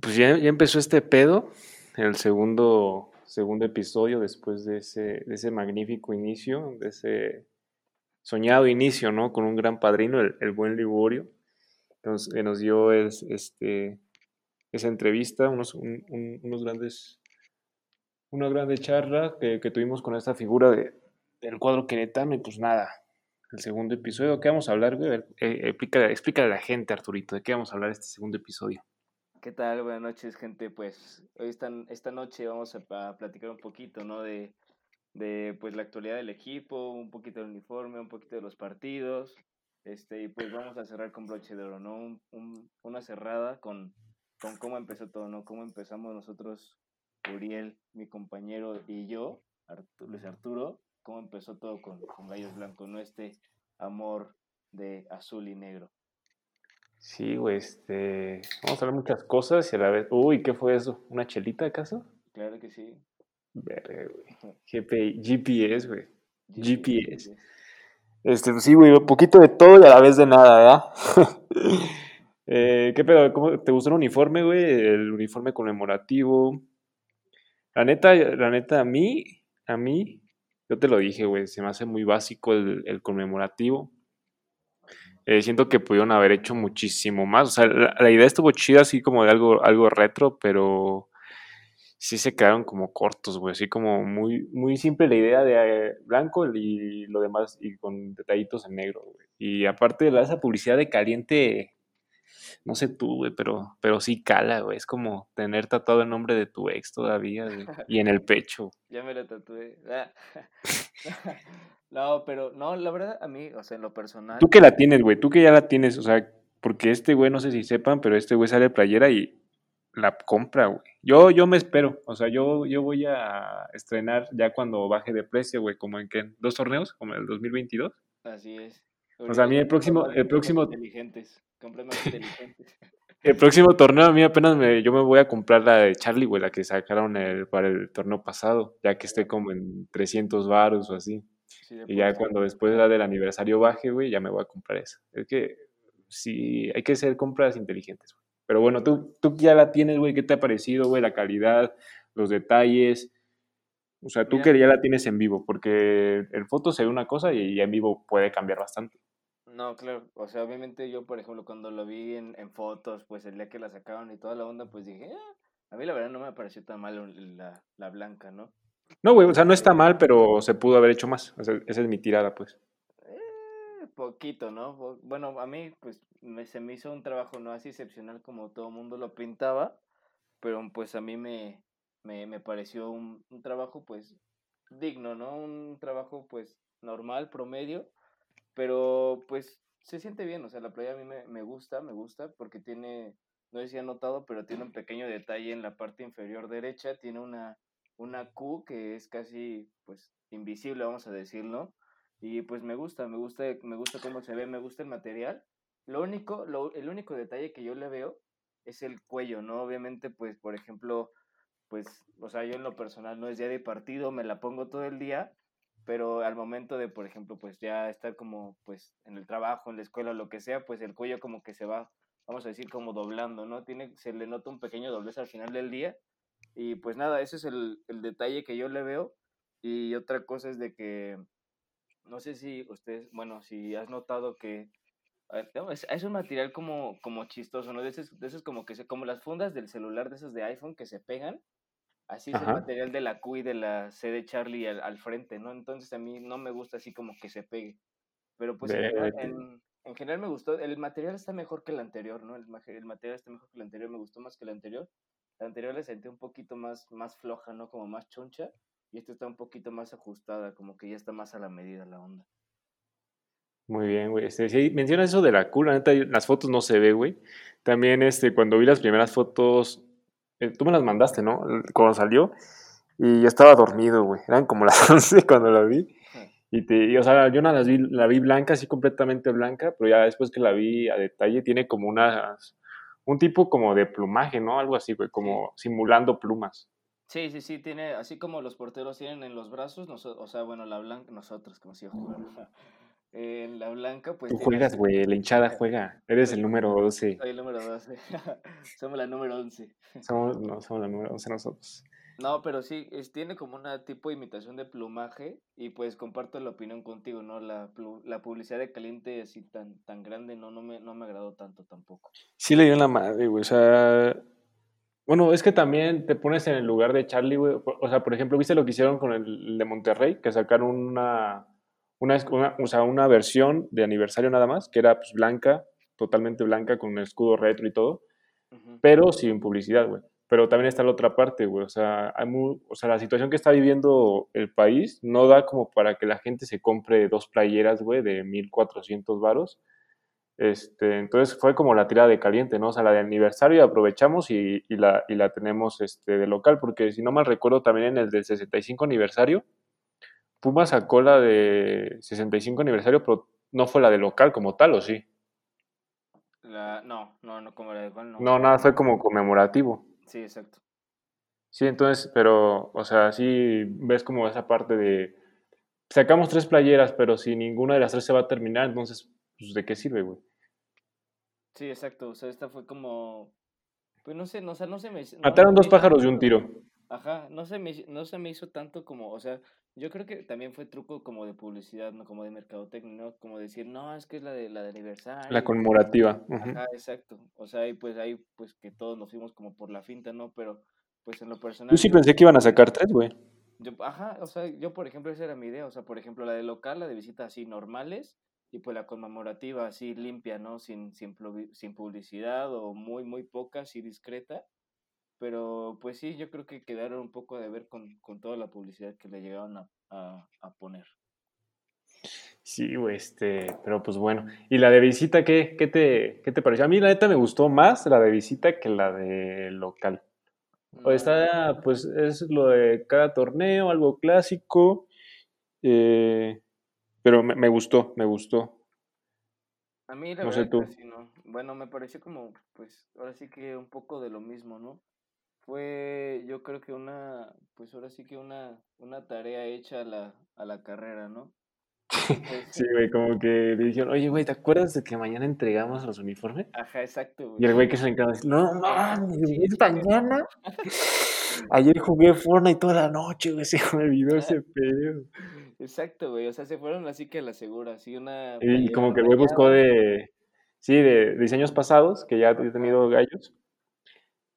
Pues ya, empezó este pedo, el segundo, segundo episodio después de ese, de ese magnífico inicio, de ese soñado inicio, ¿no? Con un gran padrino, el, el buen Liborio, que nos, dio es, este, esa entrevista, unos, un- un- unos grandes, una grande charla que, tuvimos con esta figura de, del cuadro queretano y pues nada, el segundo episodio, ¿qué vamos a hablar, eh, explica, explícale a la gente, Arturito, ¿de qué vamos a hablar este segundo episodio? ¿Qué tal? Buenas noches, gente. Pues hoy esta, esta noche vamos a, platicar un poquito, ¿no? De, de pues la actualidad del equipo, un poquito del uniforme, un poquito de los partidos. Este, y pues vamos a cerrar con broche de oro, ¿no? Un- un- una cerrada con, con cómo empezó todo, ¿no? Cómo empezamos nosotros, Uriel, mi compañero y yo, Artu- Luis Arturo, cómo empezó todo con, con Gallos Blancos, ¿no? Este amor de azul y negro. Sí, güey, este, vamos a hablar muchas cosas y a la vez, uy, ¿qué fue eso? ¿Una chelita acaso? Claro que sí. Verga, güey. GPI GPS, güey. GPS. GPS. Este, pues sí, güey, un poquito de todo y a la vez de nada, ¿verdad? Eh, ¿Qué pedo? ¿Cómo te gustó el uniforme, güey? El uniforme conmemorativo. La neta, la neta, a mí, a mí, yo te lo dije, güey, se me hace muy básico el, el conmemorativo. Eh, siento que pudieron haber hecho muchísimo más. O sea, la, idea estuvo chida, así como de algo, algo retro, pero sí se quedaron como cortos, güey. Así como muy, muy simple la idea de eh, blanco y lo demás, y con detallitos en negro, güey. Y aparte, la, esa publicidad de caliente, no sé tú, güey, pero, pero sí cala, güey. Es como tener tatuado el nombre de tu ex todavía, güey. Y en el pecho. Ya me lo tatué. Ah. no, pero no, la verdad, a mí, o sea, en lo personal. Tú que la tienes, güey, tú que ya la tienes, o sea, porque este güey, no sé si sepan, pero este güey sale de playera y la compra, güey. Yo, yo me espero, o sea, yo, yo voy a estrenar ya cuando baje de precio, güey, como en qué, dos torneos, como en el 2022. Así es. O sea, a mí el próximo- el próximo- Inteligentes. Más inteligentes. El próximo torneo a mí apenas me, yo me voy a comprar la de Charlie, güey, la que sacaron el, para el torneo pasado, ya que esté como en 300 baros o así. Sí, Y ya cuando después la del aniversario baje, güey, ya me voy a comprar esa. Es que sí, hay que hacer compras inteligentes, güey. Pero bueno, tú, tú ya la tienes, güey, ¿qué te ha parecido, güey? La calidad, los detalles. O sea, tú Mira. que ya la tienes en vivo, porque en foto se ve una cosa y ya en vivo puede cambiar bastante. No, claro. O sea, obviamente yo, por ejemplo, cuando lo vi en, en fotos, pues el día que la sacaron y toda la onda, pues dije, "Ah", a mí la verdad no me pareció tan mal la, la blanca, ¿no? No, güey, o sea, no está mal, pero se pudo haber hecho más. O sea, esa es mi tirada, pues. Eh, poquito, ¿no? Bueno, a mí, pues, me, se me hizo un trabajo no así excepcional como todo el mundo lo pintaba, pero pues a mí me, me, me pareció un, un trabajo, pues, digno, ¿no? Un trabajo, pues, normal, promedio, pero, pues, se siente bien, o sea, la playa a mí me, me gusta, me gusta, porque tiene, no sé si han notado, pero tiene un pequeño detalle en la parte inferior derecha, tiene una, una Q que es casi, pues, invisible, vamos a decirlo, y pues me gusta, me gusta, me gusta cómo se ve, me gusta el material. Lo único, lo, el único detalle que yo le veo es el cuello, ¿no? Obviamente, pues, por ejemplo, pues, o sea, yo en lo personal no es día de partido, me la pongo todo el día, pero al momento de, por ejemplo, pues ya estar como, pues, en el trabajo, en la escuela, lo que sea, pues el cuello como que se va, vamos a decir, como doblando, ¿no? Tiene, se le nota un pequeño doblez al final del día. Y pues nada, ese es el, el detalle que yo le veo. Y otra cosa es de que, no sé si ustedes, bueno, si has notado que ver, no, es, es un material como, como chistoso, ¿no? De esos, de esos como que se, como las fundas del celular de esos de iPhone que se pegan. Así es el Ajá. material de la Q y de la C de Charlie al, al frente, ¿no? Entonces a mí no me gusta así como que se pegue. Pero pues en general, en, en general me gustó. El material está mejor que el anterior, ¿no? El, el material está mejor que el anterior, me gustó más que el anterior. La anterior la sentí un poquito más, más floja, ¿no? Como más choncha. Y esta está un poquito más ajustada, como que ya está más a la medida la onda. Muy bien, güey. Este, mencionas eso de la Q, la neta, las fotos no se ve, güey. También, este, cuando vi las primeras fotos, eh, tú me las mandaste, ¿no? Cuando salió, y yo estaba dormido, güey. Eran como las 11 cuando la vi. Y, te, y, o sea, yo no las vi, la vi blanca, así completamente blanca, pero ya después que la vi a detalle, tiene como unas, un tipo como de plumaje, ¿no? Algo así, güey, como simulando plumas. Sí, sí, sí, tiene, así como los porteros tienen en los brazos, noso- o sea, bueno, la blanca, nosotros, como si yo jugara. En la blanca, pues... Tú juegas, güey, la hinchada juega. Eres el número 12. Soy el número 12. somos la número 11. Somos, no, somos la número 11 nosotros. No, pero sí, es, tiene como una tipo de imitación de plumaje y pues comparto la opinión contigo, ¿no? La, la publicidad de Caliente así tan, tan grande no, no, me, no me agradó tanto tampoco. Sí le dio la madre, güey, o sea... Bueno, es que también te pones en el lugar de Charlie, güey. O sea, por ejemplo, ¿viste lo que hicieron con el de Monterrey? Que sacaron una, una, o sea, una versión de aniversario nada más, que era pues, blanca, totalmente blanca, con el escudo retro y todo, pero sin publicidad, güey. Pero también está la otra parte, güey. O sea, hay o sea, la situación que está viviendo el país no da como para que la gente se compre dos playeras, güey, de 1400 varos. Este, entonces fue como la tirada de caliente, ¿no? O sea, la de aniversario aprovechamos y, y, la, y la tenemos este, de local, porque si no mal recuerdo también en el del 65 aniversario, Puma sacó la de 65 aniversario, pero no fue la de local como tal, ¿o sí? La, no, no, no, como la de local, no. No, nada, fue como conmemorativo. Sí, exacto. Sí, entonces, pero, o sea, sí ves como esa parte de. Sacamos tres playeras, pero si ninguna de las tres se va a terminar, entonces, pues, ¿de qué sirve, güey? Sí, exacto. O sea, esta fue como. Pues no sé, no, o sea, no se me. Mataron dos pájaros de un tiro. Ajá, no se, me, no se me hizo tanto como, o sea, yo creo que también fue truco como de publicidad, ¿no? Como de mercadotecnia, ¿no? Como decir, no, es que es la de la de aniversario. La conmemorativa. Ajá, exacto. O sea, y pues ahí, pues que todos nos fuimos como por la finta, ¿no? Pero, pues en lo personal. Yo sí pensé que iban a sacar tres, güey. Yo, ajá, o sea, yo por ejemplo, esa era mi idea. O sea, por ejemplo, la de local, la de visitas así normales, y pues la conmemorativa así limpia, ¿no? Sin, sin, sin publicidad o muy, muy poca, así discreta. Pero pues sí, yo creo que quedaron un poco de ver con, con toda la publicidad que le llegaron a, a, poner. Sí, güey, este, pero pues bueno. ¿Y la de visita qué, qué, te, qué te pareció? A mí la neta me gustó más la de visita que la de local. O está, pues es lo de cada torneo, algo clásico, eh, pero me, me, gustó, me gustó. A mí la verdad que sí, ¿no? Bueno, me pareció como, pues, ahora sí que un poco de lo mismo, ¿no? Fue yo creo que una, pues ahora sí que una, una tarea hecha a la, a la carrera, ¿no? sí, güey, como que le dijeron, oye, güey, ¿te acuerdas de que mañana entregamos los uniformes? Ajá, exacto, güey. Y el güey que se encarga dice, no mames, ¿es mañana? Ayer jugué Fortnite toda la noche, güey, se me olvidó ese pedo. Exacto, güey, o sea, se fueron así que a la segura, así una... Y como que el güey buscó de, sí, de diseños pasados, que ya he tenido gallos,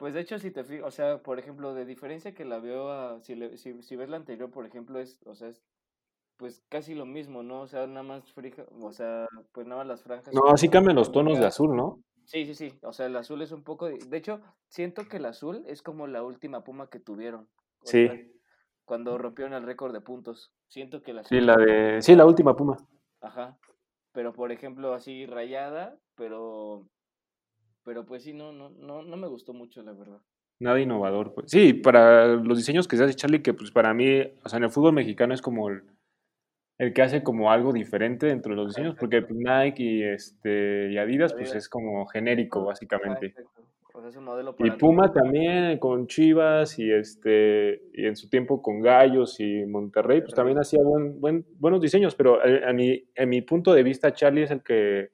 pues de hecho, si te fijas, o sea, por ejemplo, de diferencia que la veo a, si, si, si, ves la anterior, por ejemplo, es, o sea, es pues casi lo mismo, ¿no? O sea, nada más frija, o sea, pues nada más las franjas. No, así cambian los tonos de azul, ¿no? Sí, sí, sí, o sea, el azul es un poco, de, de hecho, siento que el azul es como la última puma que tuvieron. Sí. cuando rompieron el récord de puntos. Siento que la Sí, la de, sí, la última puma. Ajá. Pero por ejemplo, así rayada, pero pero pues sí, no, no, no, no me gustó mucho, la verdad. Nada innovador, pues. Sí, para los diseños que se hace Charlie, que pues para mí, o sea, en el fútbol mexicano es como el, el que hace como algo diferente dentro de los diseños, porque pues, Nike y, este, y Adidas, pues es como genérico, básicamente. y Puma también con Chivas y este y en su tiempo con Gallos y Monterrey, pues también hacía buen, buen, buenos diseños, pero a, a mi, en mi punto de vista Charlie es el que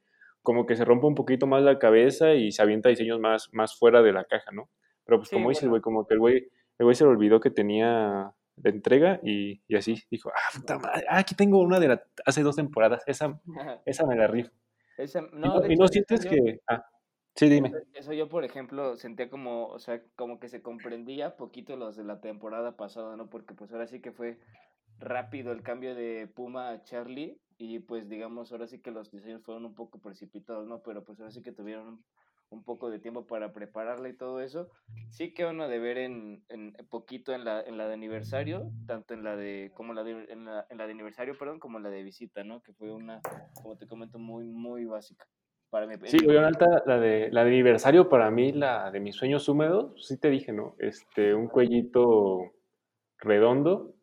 como que se rompe un poquito más la cabeza y se avienta diseños más, más fuera de la caja, ¿no? Pero pues como dice el güey, como que el güey, el güey se le olvidó que tenía la entrega y, y así dijo, ah, puta madre, ah, aquí tengo una de la, hace dos temporadas, esa, esa me la rifo. y, no sientes que... Ah, sí, dime. Eso yo, por ejemplo, sentía como, o sea, como que se comprendía poquito los de la temporada pasada, ¿no? Porque pues ahora sí que fue rápido el cambio de Puma a Charlie y pues digamos ahora sí que los diseños fueron un poco precipitados, ¿no? Pero pues ahora sí que tuvieron un poco de tiempo para prepararla y todo eso. Sí que van a deber en, en poquito en la, en la de aniversario, tanto en la de, como la de, en la, en la de aniversario, perdón, como en la de visita, ¿no? Que fue una, como te comento, muy, muy básica. Para mí, sí, muy alta, la de, la de aniversario para mí, la de mis sueños húmedos, sí te dije, ¿no? Este, un cuellito redondo,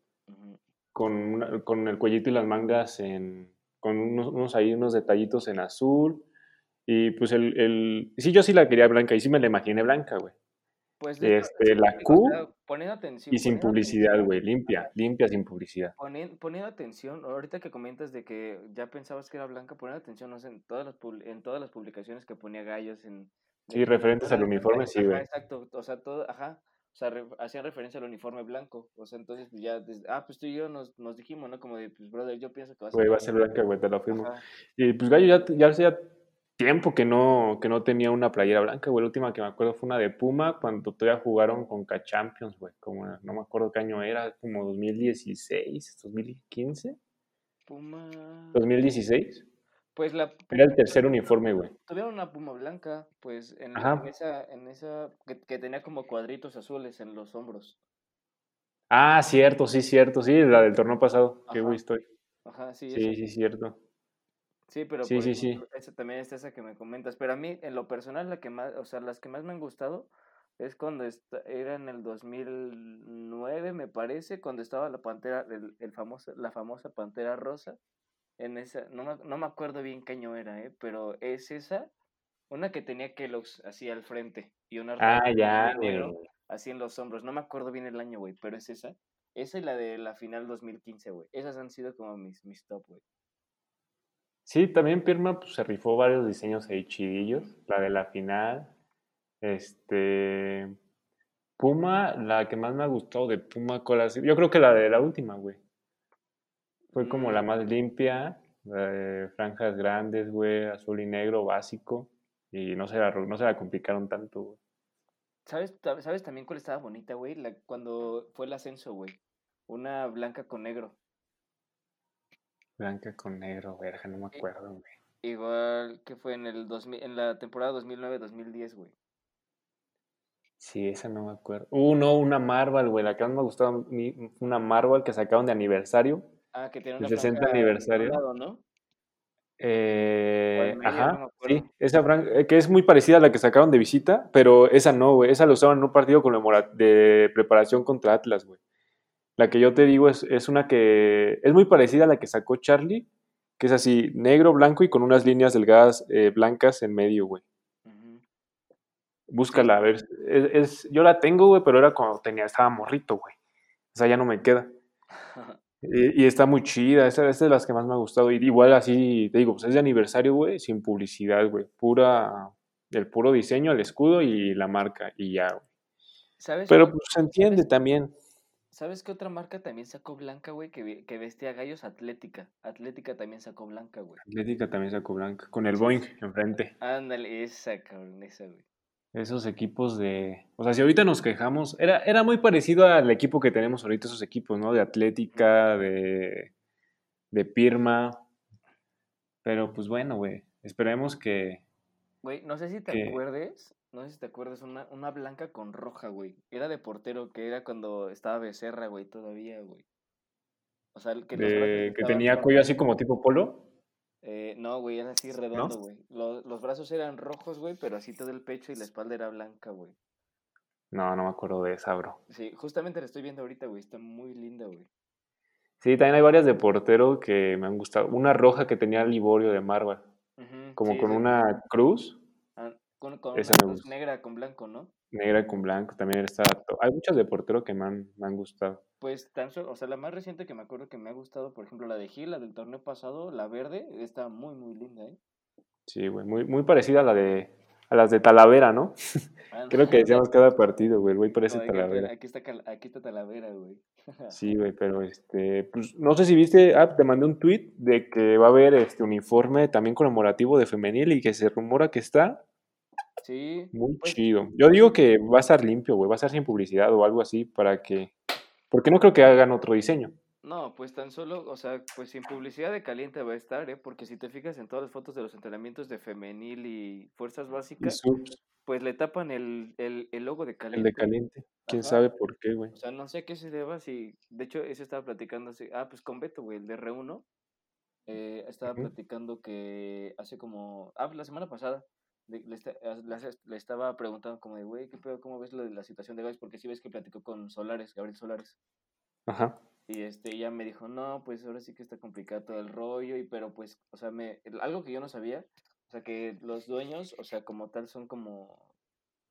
con, con el cuellito y las mangas en, con unos, unos, ahí unos detallitos en azul. Y pues el, el, sí, yo sí la quería blanca y sí me la imaginé blanca, güey. Pues hecho, Este, la Q poniendo atención, y sin publicidad, güey, limpia, limpia sin publicidad. Ponen- poniendo atención, ahorita que comentas de que ya pensabas que era blanca, poniendo atención no sé, en todas las en todas las publicaciones que ponía Gallos en Sí, referentes al uniforme, sí, güey. exacto, o sea, todo, ajá, o sea, re- hacían referencia al uniforme blanco, o sea, entonces pues ya, desde- ah, pues tú y yo nos, nos dijimos, ¿no? Como de, pues brother, yo pienso que va a ser Güey, va a ser blanca, güey, te lo afirmo. ajá, Y pues Gallo ya, ya hacía tiempo que no, que no tenía una playera blanca, güey. La última que me acuerdo fue una de Puma cuando todavía jugaron con K-Champions, güey. Como, no me acuerdo qué año era, como 2016, 2015, Puma, 2016. Pues la, Era el tercer uniforme, güey. tuvieron una Puma blanca, pues en, esa, en esa, que, que tenía como cuadritos azules en los hombros, Ah, cierto, sí, cierto, sí, la del torneo pasado. Qué Ajá. güey estoy. ajá, sí, esa. Sí, sí, cierto. Sí, pero Sí, sí, sí. esa también está esa que me comentas. Pero a mí, en lo personal, la que más, o sea, las que más me han gustado es cuando esta- era en el 2009, me parece, cuando estaba la pantera, el, el famoso, la famosa pantera rosa. En esa, no me, no me acuerdo bien qué año era, ¿eh? Pero es esa, una que tenía Kellogg's así al frente y una Ah, ya, negro así en los hombros. No me acuerdo bien el año, güey, pero es esa. Esa y la de la final 2015, güey. Esas han sido como mis, mis top, güey. Sí, también Pirma pues, se rifó varios diseños ahí chidillos. La de la final. Este. Puma, la que más me ha gustado de Puma Cola. Yo creo que la de la última, güey. Fue como la más limpia. eh, franjas grandes, güey. Azul y negro, básico. Y no se la, no se la complicaron tanto, güey. ¿Sabes, ¿Sabes también cuál estaba bonita, güey? La, cuando fue el ascenso, güey. Una blanca con negro. Blanca con negro, verga, no me acuerdo, güey. Igual que fue en el 2000, en la temporada 2009-2010, güey. Sí, esa no me acuerdo. Uh, no, una Marvel, güey. La que más me ha gustado, a mí, fue una Marvel que sacaron de aniversario. Ah, que tiene El una 60 en un aniversario. lado, ¿no? Eh, medio, ajá, sí, esa eh, que es muy parecida a la que sacaron de visita, pero esa no, güey, esa la usaban en un partido de preparación contra Atlas, güey. La que yo te digo es, es una que es muy parecida a la que sacó Charlie, que es así, negro, blanco y con unas líneas delgadas eh, blancas en medio, güey. Sí, Búscala, a ver, es, es- yo la tengo, güey, pero era cuando tenía, estaba morrito, güey. O sea, ya no me queda. Y, y está muy chida, esa, es de las que más me ha gustado. Y igual así, te digo, pues es de aniversario, güey, sin publicidad, güey. Pura, el puro diseño, el escudo y la marca, y ya, güey. ¿Sabes, Pero pues se entiende ¿sabes, también. ¿Sabes qué otra marca también sacó blanca, güey? Que, que vestía gallos Atlética. Atlética también sacó blanca, güey. Atlética también sacó blanca, con el Boeing enfrente. Ándale, esa, cabrón, esa, güey. Esos equipos de... O sea, si ahorita nos quejamos, era, era muy parecido al equipo que tenemos ahorita, esos equipos, ¿no? De Atlética, de, de Pirma. Pero pues bueno, güey, esperemos que... Güey, no sé si te que acuerdes, no sé si te acuerdas, una, una blanca con roja, güey. Era de portero, que era cuando estaba Becerra, güey, todavía, güey. O sea, el que de- que tenía cuello así como tipo polo, Eh, no, güey, era así redondo, güey. Los, los brazos eran rojos, güey, pero así todo el pecho y la espalda era blanca, güey. No, no me acuerdo de esa, bro. Sí, justamente la estoy viendo ahorita, güey. Está muy linda, güey. Sí, también hay varias de portero que me han gustado. Una roja que tenía Liborio de Marvel, como sí, con una cruz ah, con, con esa una cruz negra con blanco, ¿no? Negra con blanco, también está... Hay muchas de portero que me han, me han gustado. Pues tan solo, o sea, la más reciente que me acuerdo que me ha gustado, por ejemplo, la de Gil, la del torneo pasado, la verde, está muy, muy linda, ¿eh? Sí, güey, muy, muy parecida a la de... A las de Talavera, ¿no? Ah, Creo que decíamos cada partido, güey, güey parece que, Talavera. aquí está, cal- aquí está Talavera, güey. Sí, güey, pero este, pues no sé si viste, ah, te mandé un tweet de que va a haber este uniforme también conmemorativo de femenil y que se rumora que está Sí, muy pues, chido. Yo digo que va a estar limpio, güey, va a estar sin publicidad o algo así para que, porque no creo que hagan otro diseño. no, pues tan solo, o sea, pues sin publicidad de caliente va a estar, ¿eh? Porque si te fijas en todas las fotos de los entrenamientos de femenil y fuerzas básicas, pues le tapan el, el, el logo de el de caliente. caliente, quién Ajá. sabe por qué, güey. O sea, no sé a qué se deba, si, de hecho, eso estaba platicando, así, ah, pues con Beto, güey, el de R1, eh, estaba platicando que hace como, ah, la semana pasada, le, esta- ah, le- le estaba preguntando como de, güey, ¿qué pedo, cómo ves lo de la situación de Guys? Porque sí ves que platicó con Solares, Gabriel Solares. Ajá. Y este, ella me dijo, no, pues ahora sí que está complicado todo el rollo, y pero pues, o sea, me, algo que yo no sabía, o sea, que los dueños, o sea, como tal, son como,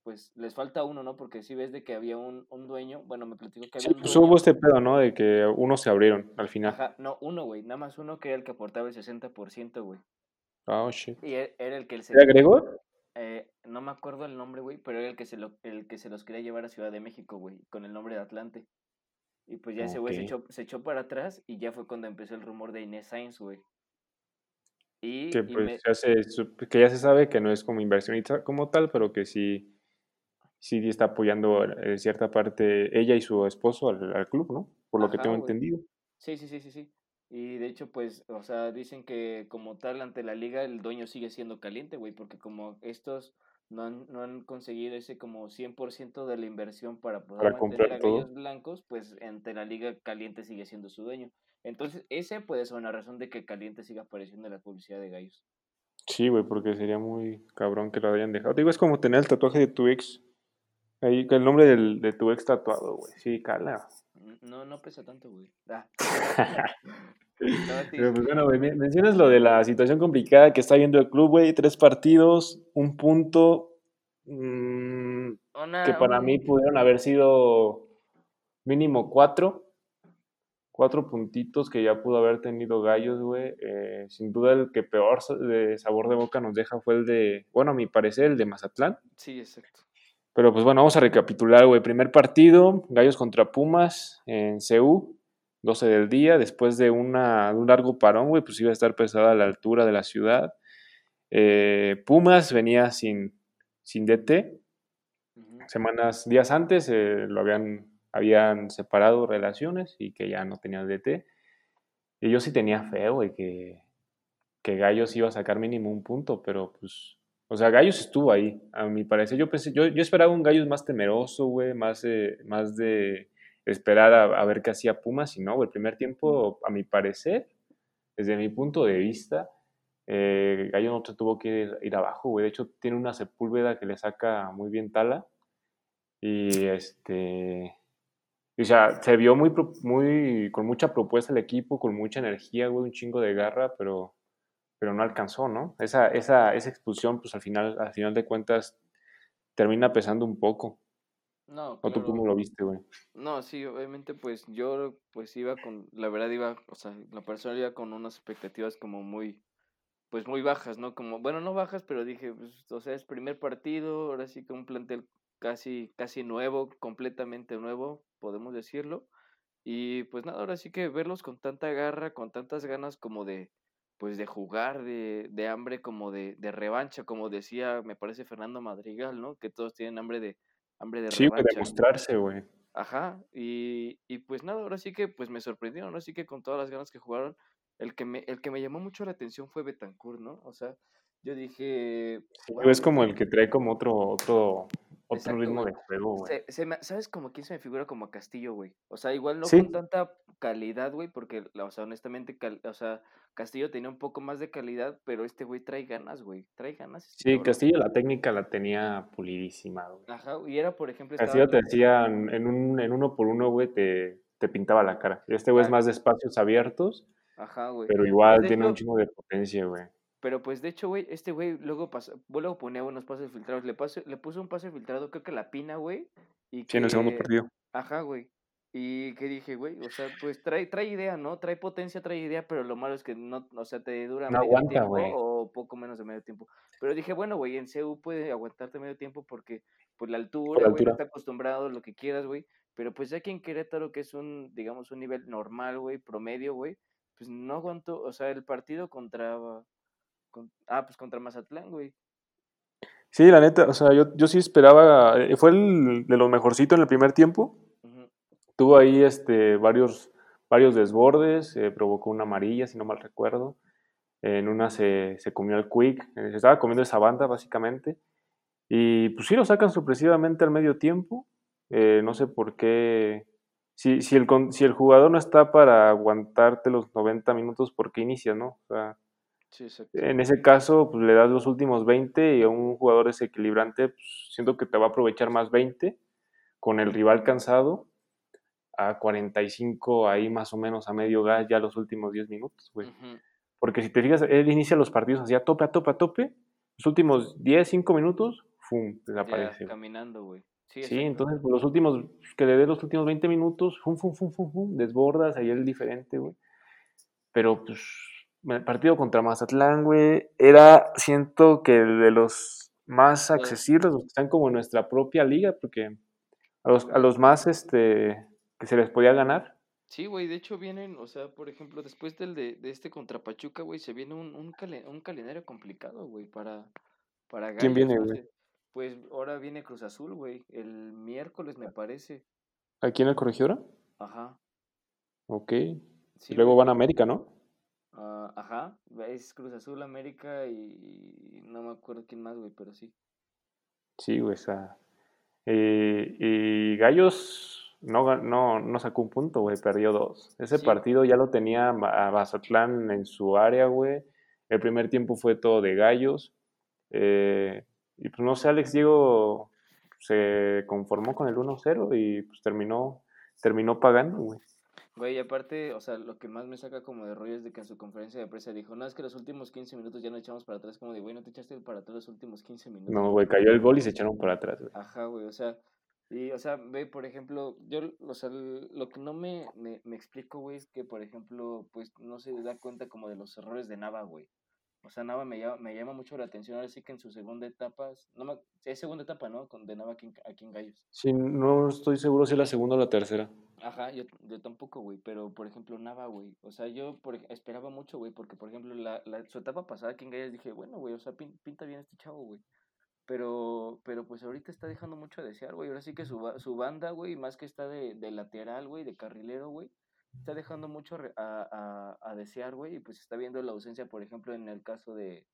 pues les falta uno, ¿no? Porque si ves de que había un, un dueño, bueno, me platicó que había Sí, un pues dueño. hubo este pedo, ¿no? De que unos se abrieron al final. Ajá, no, uno, güey, nada más uno que era el que aportaba el 60%, güey. Oh, shit. Y e- era el que se, ¿Era Gregor? Eh, no me acuerdo el nombre, güey, pero era el que se lo, el que se los quería llevar a Ciudad de México, güey, con el nombre de Atlante. Y pues ya ese güey se echó, se echó para atrás y ya fue cuando empezó el rumor de Inés Sainz, güey. Y, Que y pues me- ya se, que ya se sabe que no es como inversionista como tal, pero que sí, sí está apoyando en cierta parte ella y su esposo al, al club, ¿no? Por lo que tengo entendido. Sí, sí, sí, sí, sí. Y de hecho, pues, o sea, dicen que como tal ante la liga el dueño sigue siendo caliente, güey, porque como estos no han, no han conseguido ese como 100% de la inversión para poder Para mantener comprar a. Gallos Blancos, pues ante la liga Caliente sigue siendo su dueño. Entonces, ese puede ser una razón de que Caliente siga apareciendo en la publicidad de Gallos. Sí, güey, porque sería muy cabrón que lo hayan dejado. Digo, es como tener el tatuaje de tu ex. Ahí, el nombre del- de tu ex tatuado, güey. Sí, cala. N- No, no pesa tanto, güey. Ah. Pero pues bueno, güey, mencionas lo de la situación complicada que está viendo el club, güey. Tres partidos, un punto. mm, una- que para mí pudieron haber sido mínimo cuatro. Cuatro puntitos que ya pudo haber tenido Gallos, güey. Eh, sin duda el que peor de sabor de boca nos deja fue el de, bueno, a mi parecer, el de Mazatlán. Sí, exacto. Pero pues bueno, vamos a recapitular, güey. Primer partido, Gallos contra Pumas en CU, 12 del día. Después de, una, de un largo parón, güey, pues iba a estar pesada a la altura de la ciudad. Eh, Pumas venía sin, sin DT. Semanas, días antes, eh, lo habían, habían separado relaciones y que ya no tenía DT. Y yo sí tenía fe, güey, que, que Gallos iba a sacar mínimo un punto, pero pues, o sea, Gallos estuvo ahí, a mi parecer. Yo pensé, yo, yo esperaba un Gallos más temeroso, güey, más, eh, más de esperar a, ver qué hacía Pumas, y no, el primer tiempo, a mi parecer, desde mi punto de vista, eh, Gallo no tuvo que ir, abajo. De hecho, tiene una sepúlveda que le saca muy bien Tala. Y este. O sea, se vio muy, muy, con mucha propuesta el equipo, con mucha energía, güey, un chingo de garra, pero, pero no alcanzó, ¿no? Esa, esa, esa expulsión, pues al final, al final de cuentas, termina pesando un poco. No, ¿O tú claro. cómo lo viste, güey? No, sí, obviamente, pues yo, pues iba con, la verdad iba, o sea, la persona iba con unas expectativas como muy, pues muy bajas, ¿no? Como, bueno, no bajas, pero dije, pues, o sea, es primer partido, ahora sí que un plantel casi, casi nuevo, completamente nuevo, podemos decirlo. Y pues nada, ahora sí que verlos con tanta garra, con tantas ganas como de, pues de jugar, de, de hambre, como de, de revancha, como decía, me parece Fernando Madrigal, ¿no? Que todos tienen hambre de, hambre de Sí, revancha. demostrarse, güey. Ajá, y, y pues nada, ahora sí que pues me sorprendieron, ahora sí que con todas las ganas que jugaron, el que me, el que me llamó mucho la atención fue Betancourt, ¿no? O sea, yo dije, Sí, "Guau, es como el que trae como otro, otro, otro Exacto, ritmo güey. de juego, güey. se- se me- ¿sabes como quién se me figura como a Castillo, güey? O sea, igual no Sí. con tanta calidad, güey, porque, o sea, honestamente, cal- o sea, Castillo tenía un poco más de calidad, pero este güey trae ganas, güey, trae ganas. este Sí, cabrón. Castillo la técnica la tenía pulidísima, güey. Ajá, y era, por ejemplo, Castillo te decían en un, en uno por uno, güey, te, te pintaba la cara. Este güey es más de espacios abiertos, Ajá, güey. pero igual tiene un chingo de potencia, güey. Pero pues de hecho, güey, este güey luego pasó, luego ponía buenos pases filtrados. Le, pasó, le puso un pase filtrado, creo que la pina, güey. Y Sí, en el segundo que- partido. Ajá, güey. Y que dije, güey, o sea, pues trae, trae idea, ¿no? Trae potencia, trae idea, pero lo malo es que no, o sea, te dura No medio aguanta, tiempo o poco menos de medio tiempo. Pero dije, bueno, güey, en CU puede aguantarte medio tiempo porque, pues la altura, güey, no está acostumbrado, lo que quieras, güey. Pero pues ya aquí en Querétaro, que es un, digamos, un nivel normal, güey, promedio, güey, pues no aguantó, o sea, el partido contra, con- ah, pues contra Mazatlán, güey. Sí, la neta, o sea, yo, yo sí esperaba, eh, fue el de los mejorcitos en el primer tiempo. Ujú. Tuvo ahí este, varios, varios desbordes, eh, provocó una amarilla, si no mal recuerdo. En una se, se comió el quick, eh, se estaba comiendo esa banda básicamente. Y pues sí lo sacan sorpresivamente al medio tiempo. Eh, no sé por qué. Si, si, el, si el jugador no está para aguantarte los 90 minutos, ¿por qué inicia, no? O sea, Sí, en ese caso, pues le das los últimos 20 y a un jugador desequilibrante, pues, siento que te va a aprovechar más 20 con el rival cansado a 45 ahí más o menos a medio gas ya los últimos 10 minutos, güey. Ujú. Porque si te fijas, él inicia los partidos así a tope, a tope, a tope. Los últimos 10, 5 minutos, ¡fum! desaparece. caminando, güey. Sí, sí entonces pues, los últimos, que le dé los últimos 20 minutos, ¡fum, fum, fum, fum, fum! Desbordas, ahí el diferente, güey. Pero pues el partido contra Mazatlán, güey, era, siento que de los más accesibles, los que están como en nuestra propia liga, porque a los, a los más, este, que se les podía ganar. Sí, güey, de hecho vienen, o sea, por ejemplo, después del de, de este contra Pachuca, güey, se viene un, un, un calendario complicado, güey, para, para ¿Quién viene, güey? Pues ahora viene Cruz Azul, güey, el miércoles me parece. ¿Aquí en el Corregidora? Ajá. Ok. y luego van a América, ¿no? Uh, ajá, es Cruz Azul, América y, no me acuerdo quién más, güey, pero sí. Sí, güey, esa. Eh, y Gallos no, no, no sacó un punto, güey, perdió dos. Ese partido ya lo tenía a Mazatlán en su área, güey. El primer tiempo fue todo de Gallos. Eh, y pues no sé, Alex Diego se conformó con el 1-0 y pues terminó, terminó pagando, güey. Güey, aparte, o sea, lo que más me saca como de rollo es de que en su conferencia de prensa dijo, no, es que los últimos 15 minutos ya no echamos para atrás, como de, güey, no te echaste para atrás los últimos 15 minutos. No, güey, cayó el gol y se echaron para atrás, güey. Ajá, güey, o sea, y, o sea, ve, por ejemplo, yo, o sea, lo que no me, me, me explico, güey, es que, por ejemplo, pues no se da cuenta como de los errores de Nava, güey. O sea, Nava me llama, me llama mucho la atención. Ahora sí que en su segunda etapa, no me, es segunda etapa, ¿no? Con, de Nava aquí, en Gallos. Sí, no estoy seguro si es la segunda o la tercera. Ajá, yo, yo tampoco, güey. Pero, por ejemplo, Nava, güey. O sea, yo por, esperaba mucho, güey. Porque, por ejemplo, la, la, su etapa pasada aquí en Gallos dije, bueno, güey, o sea, pinta bien este chavo, güey. Pero, pero pues ahorita está dejando mucho a desear, güey. Ahora sí que su, su banda, güey, más que está de, de lateral, güey, de carrilero, güey está dejando mucho a, a, a desear, güey, y pues está viendo la ausencia, por ejemplo, en el caso de,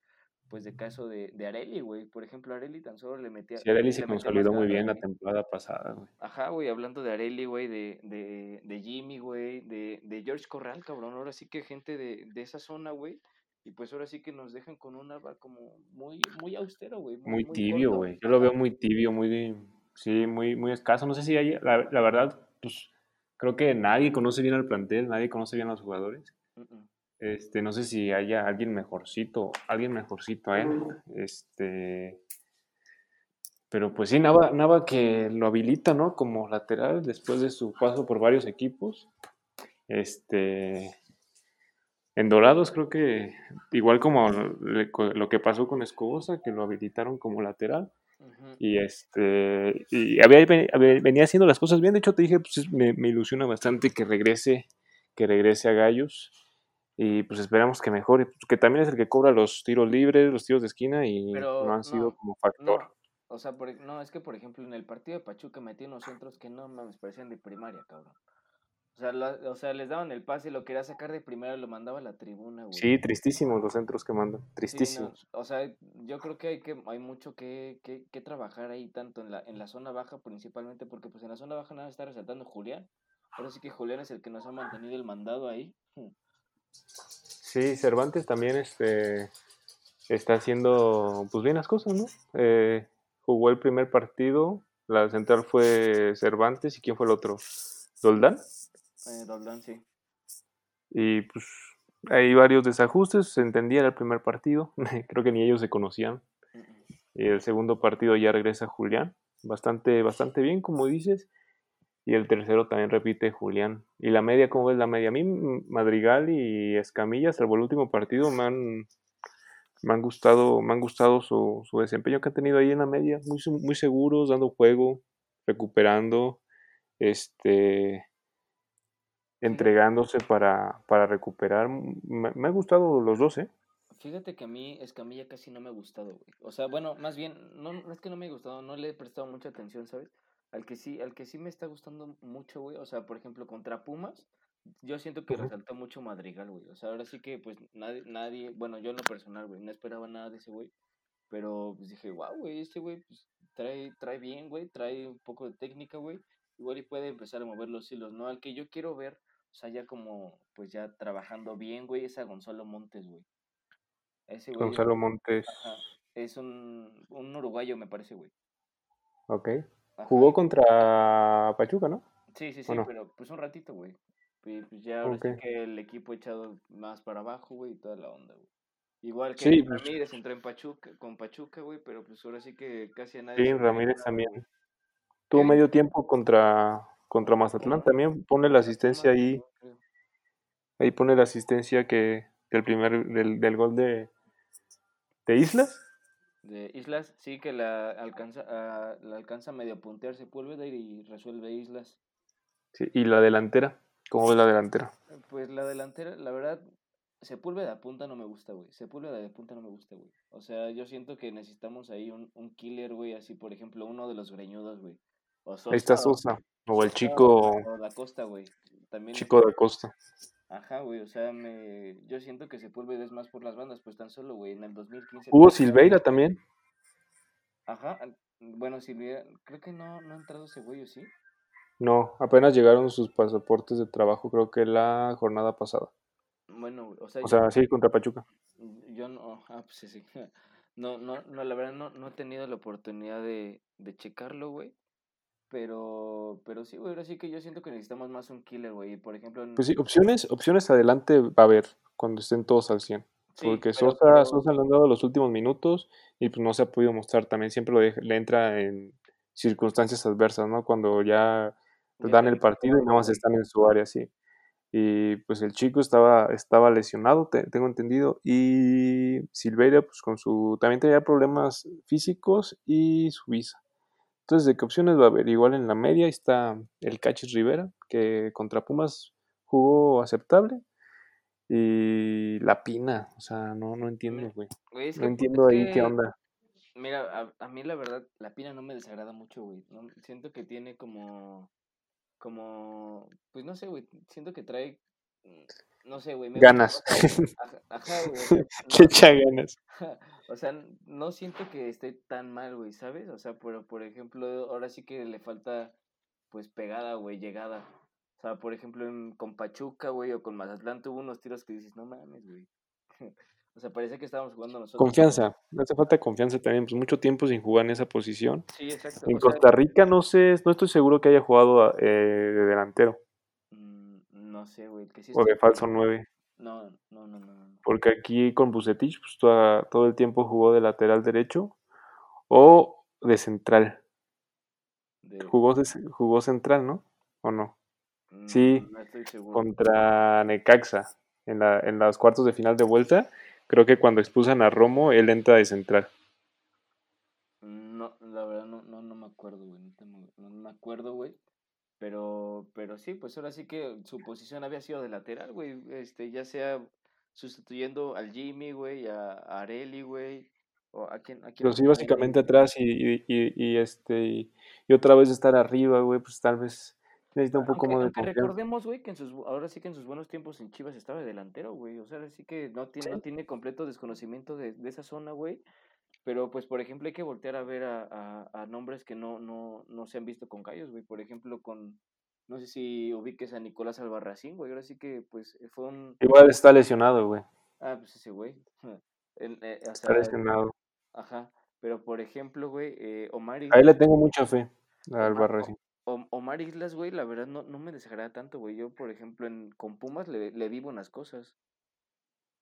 pues de caso de, de Areli, güey. Por ejemplo, Areli tan solo le metía... Sí, Areli se consolidó muy bien la temporada pasada, güey. Ajá, güey, hablando de Areli, güey, de, de, de Jimmy, güey, de, de George Corral, cabrón. Ahora sí que gente de, de esa zona, güey. Y pues ahora sí que nos dejan con un arba como muy, muy austero, güey. Muy, tibio, güey. Yo lo veo muy tibio, muy, sí, muy, muy escaso. No sé si hay, la, la verdad, pues creo que nadie conoce bien al plantel, nadie conoce bien a los jugadores. Este, no sé si haya alguien mejorcito, alguien mejorcito, ¿eh? Este, pero pues sí, Nava, Nava que lo habilita, ¿no? Como lateral después de su paso por varios equipos. Este, en Dorados creo que igual como lo que pasó con Escobosa, que lo habilitaron como lateral. Y este y había, venía haciendo las cosas bien. De hecho, te dije, pues me, ilusiona bastante que regrese, que regrese a Gallos. Y pues esperamos que mejore. Pues, que también es el que cobra los tiros libres, los tiros de esquina y no han sido como factor. O sea, no, es que por ejemplo en el partido de Pachuca metí unos centros que no me parecían de primaria, cabrón. O sea, o sea, les daban el pase y lo quería sacar de primera lo mandaba a la tribuna, güey. Sí, tristísimos los centros que mandan, tristísimos. o sea, yo creo que hay que hay mucho que, que, que, trabajar ahí, tanto en la, en la zona baja principalmente, porque pues en la zona baja nada está resaltando Julián. Ahora sí que Julián es el que nos ha mantenido el mandado ahí. Sí, Cervantes también este, está haciendo pues bien las cosas, ¿no? Eh, jugó el primer partido, la central fue Cervantes y ¿quién fue el otro? ¿Doldán? Eh, sí. Y pues hay varios desajustes, se entendía el primer partido, creo que ni ellos se conocían. Y el segundo partido ya regresa Julián, bastante, bastante bien, como dices. Y el tercero también repite Julián. Y la media, ¿cómo ves la media? A mí Madrigal y Escamilla, salvo el último partido, me han, me han gustado, me han gustado su, su desempeño que han tenido ahí en la media, muy, muy seguros, dando juego, recuperando. Este, entregándose para, para recuperar. Me, me, ha gustado los dos, ¿eh? Fíjate que a mí Escamilla casi no me ha gustado, güey. O sea, bueno, más bien, no, es que no me ha gustado, no le he prestado mucha atención, ¿sabes? Al que sí, al que sí me está gustando mucho, güey. O sea, por ejemplo, contra Pumas, yo siento que resaltó mucho Madrigal, güey. O sea, ahora sí que, pues, nadie, nadie, bueno, yo en lo personal, güey, no esperaba nada de ese güey. Pero, pues, dije, wow, güey, este güey, pues, trae, trae bien, güey, trae un poco de técnica, güey. Igual y puede empezar a mover los hilos, ¿no? Al que yo quiero ver o sea, ya como, pues ya trabajando bien, güey, es a Gonzalo Montes, güey. Ese güey. Gonzalo Montes. es un, un uruguayo, me parece, güey. Ok. Jugó contra Pachuca, ¿no? Sí, sí, sí, pero pues un ratito, güey. Pues ya ahora sí que el equipo echado más para abajo, güey, y toda la onda, güey. Igual que Sí, pues, Ramírez entró en Pachuca, con Pachuca, güey, pero pues ahora sí que casi a nadie sí, Ramírez nada, también. Tuvo medio tiempo contra, contra Mazatlán también. Pone la asistencia ahí. Ahí pone la asistencia que del primer del, del gol de, de Islas. De Islas, sí que la alcanza, a, la alcanza a medio puntear Sepúlveda y resuelve Islas. Sí, y la delantera. ¿Cómo ves la delantera? Pues la delantera, la verdad, Sepúlveda de punta no me gusta, güey. Sepúlveda de punta no me gusta, güey. O sea, yo siento que necesitamos ahí un, un killer, güey, así, por ejemplo, uno de los greñudos, güey. O Ahí está Sosa. O el chico, o Da Costa, güey. También chico da Costa. Ajá, güey, o sea, me... yo siento que Sepúlveda es más por las bandas, pues tan solo, güey, en el 2015... Hugo tuvo- Silveira también. Ajá, bueno, Silvia, creo que no, no ha entrado ese güey, ¿o sí? No, apenas llegaron sus pasaportes de trabajo, creo que la jornada pasada. Bueno, o sea, O sea, sí, contra Pachuca. yo no, ah, pues sí, sí. No, no, no, la verdad no, no he tenido la oportunidad de, de checarlo, güey. Pero, pero sí, güey, ahora sí que yo siento que necesitamos más un killer, güey. Por ejemplo, en- Pues sí, opciones, opciones adelante va a haber cuando estén todos al 100. sí, Porque pero- Sosa, pero- Sosa le han dado los últimos minutos y pues no se ha podido mostrar. También siempre lo deja- le entra en circunstancias adversas, ¿no? Cuando ya Ya dan el partido y nada más están en su área, sí. Y pues el chico estaba, estaba lesionado, te- tengo entendido. Y Silveira, pues con su. También tenía problemas físicos y su visa. Entonces, ¿de qué opciones va a haber? Igual en la media está el Cachis Rivera, que contra Pumas jugó aceptable. Y la Pina, o sea, no, no entiendo, güey. No entiendo ahí qué onda. Mira, a, a mí la verdad, la pina no me desagrada mucho, güey. No, siento que tiene como, como, pues no sé, güey. Siento que trae, mm, no sé, güey. gusta Ganas. Ajá, ajá, güey. no- Le echa ganas. O sea, no siento que esté tan mal, güey, ¿sabes? O sea, por, por ejemplo, ahora sí que le falta, pues, pegada, güey, llegada. O sea, por ejemplo, en, con Pachuca, güey, o con Mazatlán tuvo unos tiros que dices, no mames, güey. o sea, parece que estábamos jugando nosotros. Confianza. Le hace falta confianza también. Pues mucho tiempo sin jugar en esa posición. Sí, exacto. En o sea, Costa Rica no sé, no estoy seguro que haya jugado eh, de delantero mm, no sé, güey, que sí o de falso 9. No, no, no, no. Porque aquí con Bucetich pues, toda- todo el tiempo jugó de lateral derecho o de central. De- Jugó, de- jugó central, ¿no? ¿O no? sí, No estoy seguro. Contra Necaxa en, la, en los cuartos de final de vuelta. Creo que cuando expulsan a Romo, él entra de central. No, la verdad no, no, no me acuerdo, güey. No me acuerdo, güey. Pero, pero sí, pues ahora sí que su posición había sido de lateral, güey. Este, ya sea sustituyendo al Jimmy, güey, a, a Areli, güey. O a quien, a quién Pero sí, básicamente atrás y, y, y- y, este y, y otra vez estar arriba, güey, pues tal vez necesita un poco Aunque, más de aunque recordemos, güey, que en sus, ahora sí que en sus buenos tiempos en Chivas estaba de delantero, güey. O sea, ahora sí que no tiene, no Sí. tiene completo desconocimiento de, de esa zona, güey. Pero, pues, por ejemplo, hay que voltear a ver a, a, a nombres que no, no, no se han visto con callos, güey. Por ejemplo, con, no sé si ubiques a Nicolás Albarracín, güey. Ahora sí que, pues, fue un... Igual está lesionado, güey. Ah, pues ese güey. Eh, Está lesionado. ajá. Pero, por ejemplo, güey, eh, Omar A él Islas, le tengo mucha fe al Omar, Barracín. O- Omar Islas, güey, la verdad no, no me desagrada tanto, güey. Yo, por ejemplo, en, con Pumas le, le vi buenas cosas.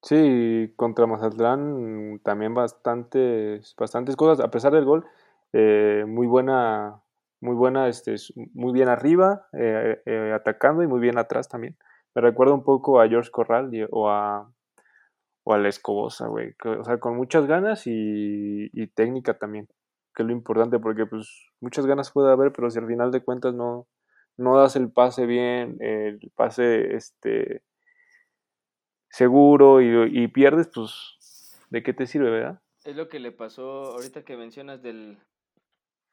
Sí, contra Mazatlán también bastantes, bastantes cosas, a pesar del gol, eh, muy buena, muy buena, este, muy bien arriba, eh, eh, atacando y muy bien atrás también. Me recuerda un poco a George Corral o a, o a la Escobosa, güey, o sea, con muchas ganas y, y técnica también, que es lo importante, porque pues muchas ganas puede haber, pero si al final de cuentas no, no das el pase bien, el pase, este seguro y, y pierdes, pues, ¿de qué te sirve, verdad? Es lo que le pasó ahorita que mencionas del,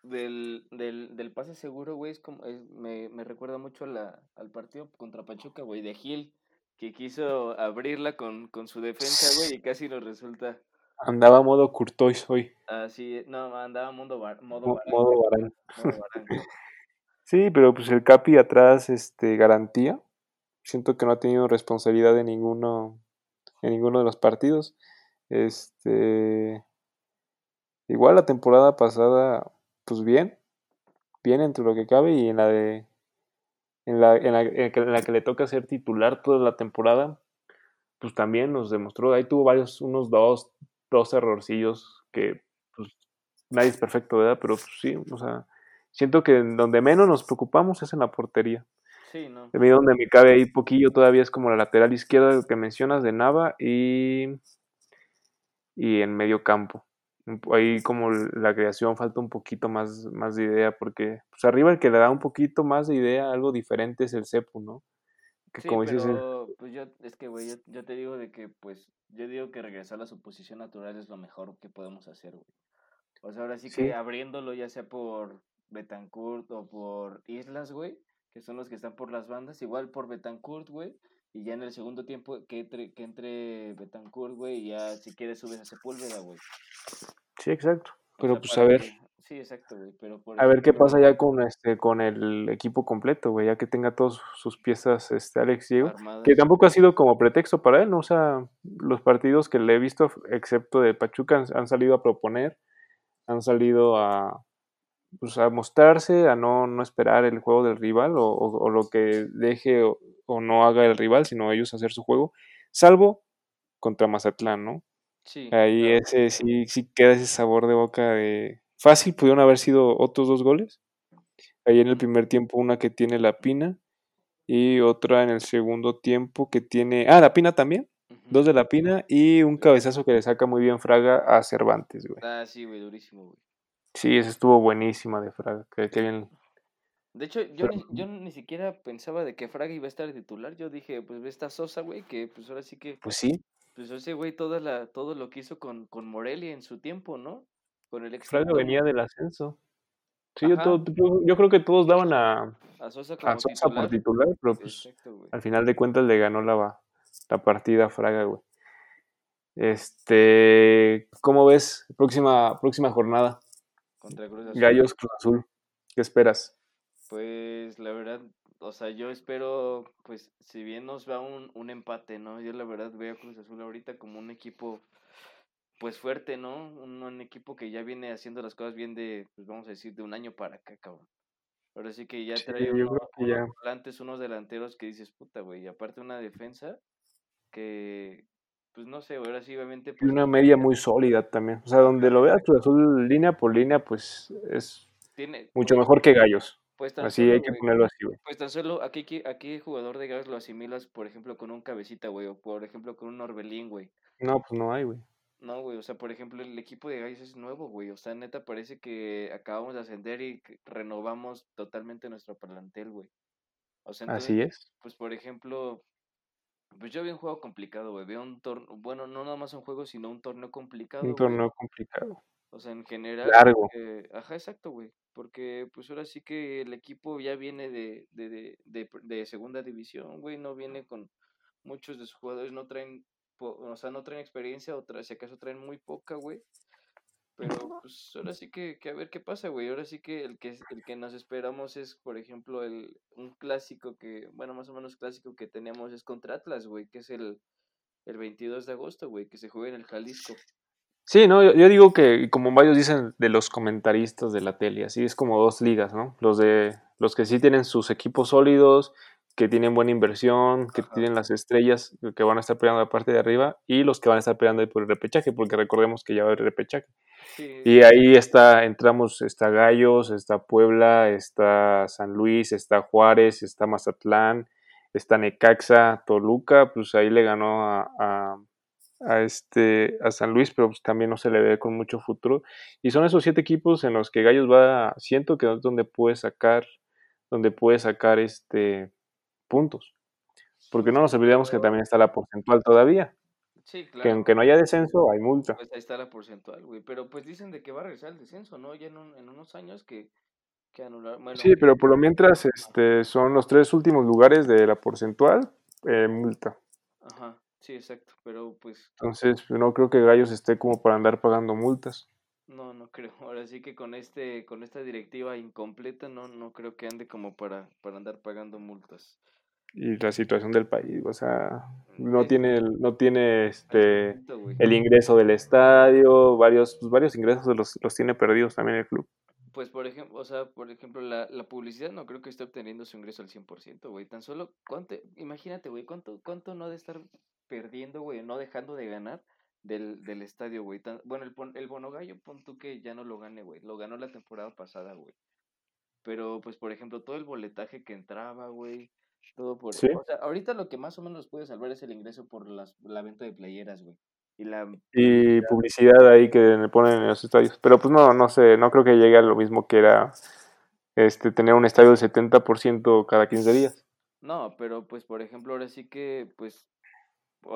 del, del, del pase seguro, güey. Es como, es- me, me recuerda mucho a la, al partido contra Pachuca, güey, de Gil, que quiso abrirla con, con su defensa, güey, y casi nos resulta Andaba modo Courtois hoy, así. No, andaba mundo bar- modo mo- Barán, modo modo Barán. Sí, pero pues el Capi atrás, este, garantía. Siento que no ha tenido responsabilidad en ninguno, en ninguno de los partidos. Este, igual la temporada pasada, pues bien, bien entre lo que cabe y en la de, en la, en la, en la que le toca ser titular toda la temporada, pues también nos demostró, ahí tuvo varios, unos dos, dos errorcillos que pues, nadie es perfecto, ¿verdad? Pero pues, sí, o sea, siento que donde menos nos preocupamos es en la portería. Sí, no. Mí donde me cabe ahí poquillo todavía es como la lateral izquierda que mencionas de Nava y, y en medio campo. Ahí como la creación falta un poquito más, más de idea porque pues arriba el que le da un poquito más de idea, algo diferente es el Cepu, ¿no? Que sí, como pero, pues yo, es que, güey, yo, te digo de que, pues, yo digo que regresar a su posición natural es lo mejor que podemos hacer, güey. O sea, ahora sí que abriéndolo ya sea por Betancourt o por Islas, güey, que son los que están por las bandas, igual por Betancourt, güey, y ya en el segundo tiempo que entre, que entre Betancourt, güey, y ya si quieres subes a Sepúlveda, güey. Sí, exacto. Pero pues a ver. Sí, exacto, güey. Pero a ver qué pasa ya con este con el equipo completo, güey, ya que tenga todas sus piezas este Alex Diego, que tampoco ha sido como pretexto para él, ¿no? O sea, los partidos que le he visto, excepto de Pachuca, han, salido a proponer, han salido a, pues, a mostrarse, a no, no esperar el juego del rival o, lo que deje o, o, no haga el rival, sino ellos hacer su juego, salvo contra Mazatlán, ¿no? Ahí ese sí, sí queda ese sabor de boca de... Fácil, pudieron haber sido otros dos goles. Ahí en el primer tiempo una que tiene la Pina y otra en el segundo tiempo que tiene... Ah, la Pina también. Dos de la Pina y un cabezazo que le saca muy bien Fraga a Cervantes, güey. Ah, sí, güey, durísimo, güey. Sí, esa estuvo buenísima de Fraga. Que, bien... De hecho, yo, ni, yo ni siquiera pensaba de que Fraga iba a estar titular. Yo dije, pues ve esta Sosa, güey, que pues ahora sí que... Pues sí. Pues ese güey toda la, todo lo que hizo con, con Morelia en su tiempo, ¿no? Con el ex venía del ascenso. Sí, yo, yo, creo que todos daban a, a Sosa, por titular, pero pues al final de cuentas le ganó la, la partida a Fraga, güey. Este, ¿cómo ves? Próxima, próxima jornada. Contra Cruz Azul. Gallos Cruz Azul. ¿Qué esperas? Pues la verdad, o sea, yo espero, pues, si bien nos va un, un empate, ¿no? Yo la verdad veo a Cruz Azul ahorita como un equipo, pues, fuerte, ¿no? Un, equipo que ya viene haciendo las cosas bien de, pues, vamos a decir, de un año para acá, cabrón. Ahora sí que ya trae unos volantes, unos delanteros que dices, puta, güey, y aparte una defensa que, pues, no sé, ahora sí, obviamente... y una media muy sólida también. O sea, donde lo veas Cruz Azul línea por línea, pues, es mucho mejor que Gallos. Pues así hay que ponerlo así, güey. Pues tan solo aquí, aquí jugador de gas lo asimilas, por ejemplo, con un cabecita, güey, o por ejemplo con un Orbelín, güey. No, pues no hay, güey. No, güey, o sea, por ejemplo, el equipo de Gallos es nuevo, güey. O sea, neta, parece que acabamos de ascender y renovamos totalmente nuestro plantel, güey. O sea, Así es. Pues, por ejemplo, pues yo vi un juego complicado, güey. Veo un torneo, bueno, no nada más un juego, sino un torneo complicado. Un torneo complicado. O sea, en general. Largo. ajá, exacto, güey. Porque pues ahora sí que el equipo ya viene de, de, de, de, segunda división, güey. No viene con muchos de sus jugadores, no traen, o sea, no traen experiencia, o si acaso traen muy poca, güey. Pero pues ahora sí que, que, a ver qué pasa, güey. Ahora sí que el que el que nos esperamos es, por ejemplo, el un clásico que, bueno, más o menos clásico que tenemos es contra Atlas, güey, que es el, el 22 de agosto, güey, que se juega en el Jalisco. Sí, no, yo, digo que, como varios dicen de los comentaristas de la tele, así es como dos ligas, ¿no? Los de los que sí tienen sus equipos sólidos, que tienen buena inversión, que tienen las estrellas que van a estar peleando la parte de arriba, y los que van a estar peleando ahí por el repechaje, porque recordemos que ya va a haber repechaje. Y ahí está, entramos, está Gallos, está Puebla, está San Luis, está Juárez, está Mazatlán, está Necaxa, Toluca, pues ahí le ganó a a, este, a San Luis, pero pues, también no se le ve con mucho futuro. Y son esos siete equipos en los que Gallos va, siento que es donde puede sacar, donde puede sacar este, puntos. Porque no nos olvidemos que también está la porcentual todavía. Sí, claro. Que aunque no haya descenso, hay multa. Pues ahí está la porcentual, güey. Pero pues dicen de que va a regresar el descenso, ¿no? Ya en, en unos años que, que anular. sí, pero por lo mientras este, son los tres últimos lugares de la porcentual, eh, multa. Ajá. Sí, exacto, pero pues... Entonces, no creo que Gallos esté como para andar pagando multas. No, no creo. Ahora sí que con este, con esta directiva incompleta, no, no creo que ande como para, para andar pagando multas. Y la situación del país, o sea, mm, no tiene, no tiene este el ingreso del estadio, varios, pues, varios ingresos los, los tiene perdidos también el club. Pues por ejemplo, o sea, por ejemplo, la, la publicidad no creo que esté obteniendo su ingreso al 100%, güey. Tan solo, ¿cuánto, imagínate, güey, cuánto, cuánto no ha de estar perdiendo, güey, no dejando de ganar del, del estadio, güey. bueno, el, el Bonogallo, pon tú que ya no lo gane, güey. Lo ganó la temporada pasada, güey. Pero, pues, por ejemplo, todo el boletaje que entraba, güey. Todo por... ¿Sí? O sea, ahorita lo que más o menos puede salvar es el ingreso por las, la venta de playeras, güey. Y, la, y publicidad ahí que le ponen en los estadios. Pero pues no, no sé, no creo que llegue a lo mismo que era este tener un estadio de 70% cada 15 días. No, pero pues por ejemplo, ahora sí que pues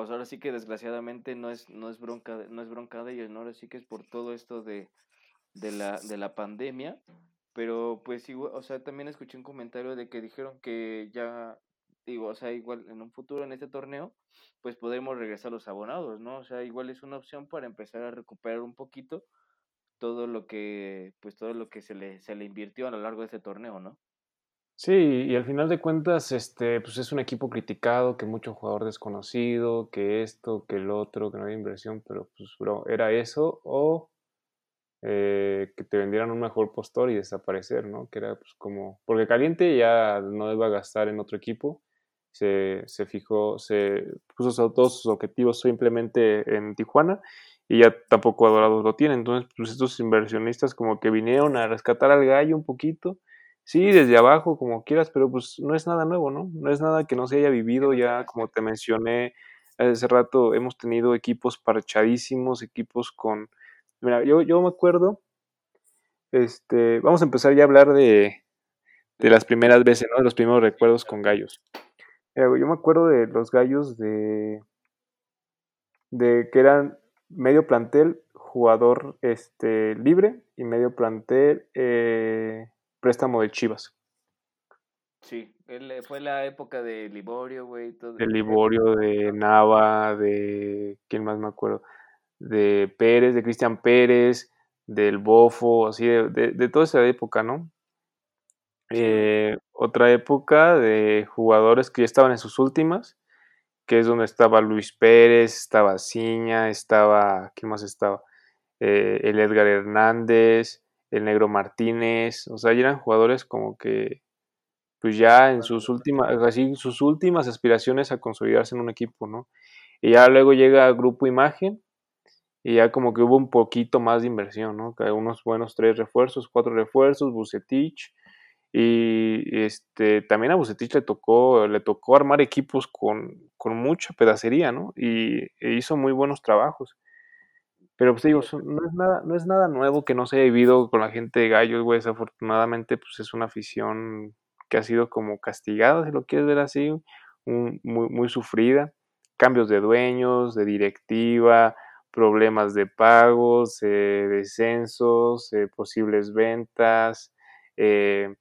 sea, ahora sí que desgraciadamente no es no es bronca no es bronca de ellos, ¿no? Ahora sí que es por todo esto de de la de la pandemia, pero pues igual, o sea, también escuché un comentario de que dijeron que ya digo, o sea, igual en un futuro en este torneo, pues podremos regresar los abonados, ¿no? O sea, igual es una opción para empezar a recuperar un poquito todo lo que, pues todo lo que se le, se le invirtió a lo largo de este torneo, ¿no? Sí, y al final de cuentas, este, pues es un equipo criticado, que mucho jugador desconocido, que esto, que el otro, que no hay inversión, pero pues, bro, era eso, o eh, que te vendieran un mejor postor y desaparecer, ¿no? Que era pues como, porque Caliente ya no iba a gastar en otro equipo, se, se fijó, se puso todos sus objetivos simplemente en Tijuana y ya tampoco Adorados lo tienen. Entonces, pues estos inversionistas como que vinieron a rescatar al gallo un poquito. Sí, desde abajo, como quieras, pero pues no es nada nuevo, ¿no? No es nada que no se haya vivido ya, como te mencioné hace rato, hemos tenido equipos parchadísimos, equipos con... Mira, yo, yo me acuerdo, este, vamos a empezar ya a hablar de, de las primeras veces, ¿no? De los primeros recuerdos con gallos. yo me acuerdo de los gallos de, de que eran medio plantel jugador este, libre y medio plantel eh, préstamo de Chivas. Sí, fue la época de Liborio, güey. De Liborio, de Nava, de. ¿Quién más me acuerdo? De Pérez, de Cristian Pérez, del Bofo, así, de, toda esa época, ¿no? Eh, otra época de jugadores que ya estaban en sus últimas que es donde estaba Luis Pérez, estaba Ciña, estaba, ¿quién más estaba? Eh, el Edgar Hernández, el Negro Martínez, o sea, eran jugadores como que, pues ya en sus últimas, así, sus últimas aspiraciones a consolidarse en un equipo, ¿no? Y ya luego llega Grupo Imagen, y ya como que hubo un poquito más de inversión, ¿no? Que unos buenos tres refuerzos, cuatro refuerzos, Bucetich, y este, también a Bucetich le tocó, le tocó armar equipos con, con mucha pedacería, ¿no? Y e hizo muy buenos trabajos. Pero pues digo, no es nada, no es nada nuevo que no se haya vivido con la gente de Gallos, güey. Desafortunadamente, pues es una afición que ha sido como castigada, si lo quieres ver así, muy, muy sufrida. Cambios de dueños, de directiva, problemas de pagos, eh, descensos, eh, posibles ventas, eh,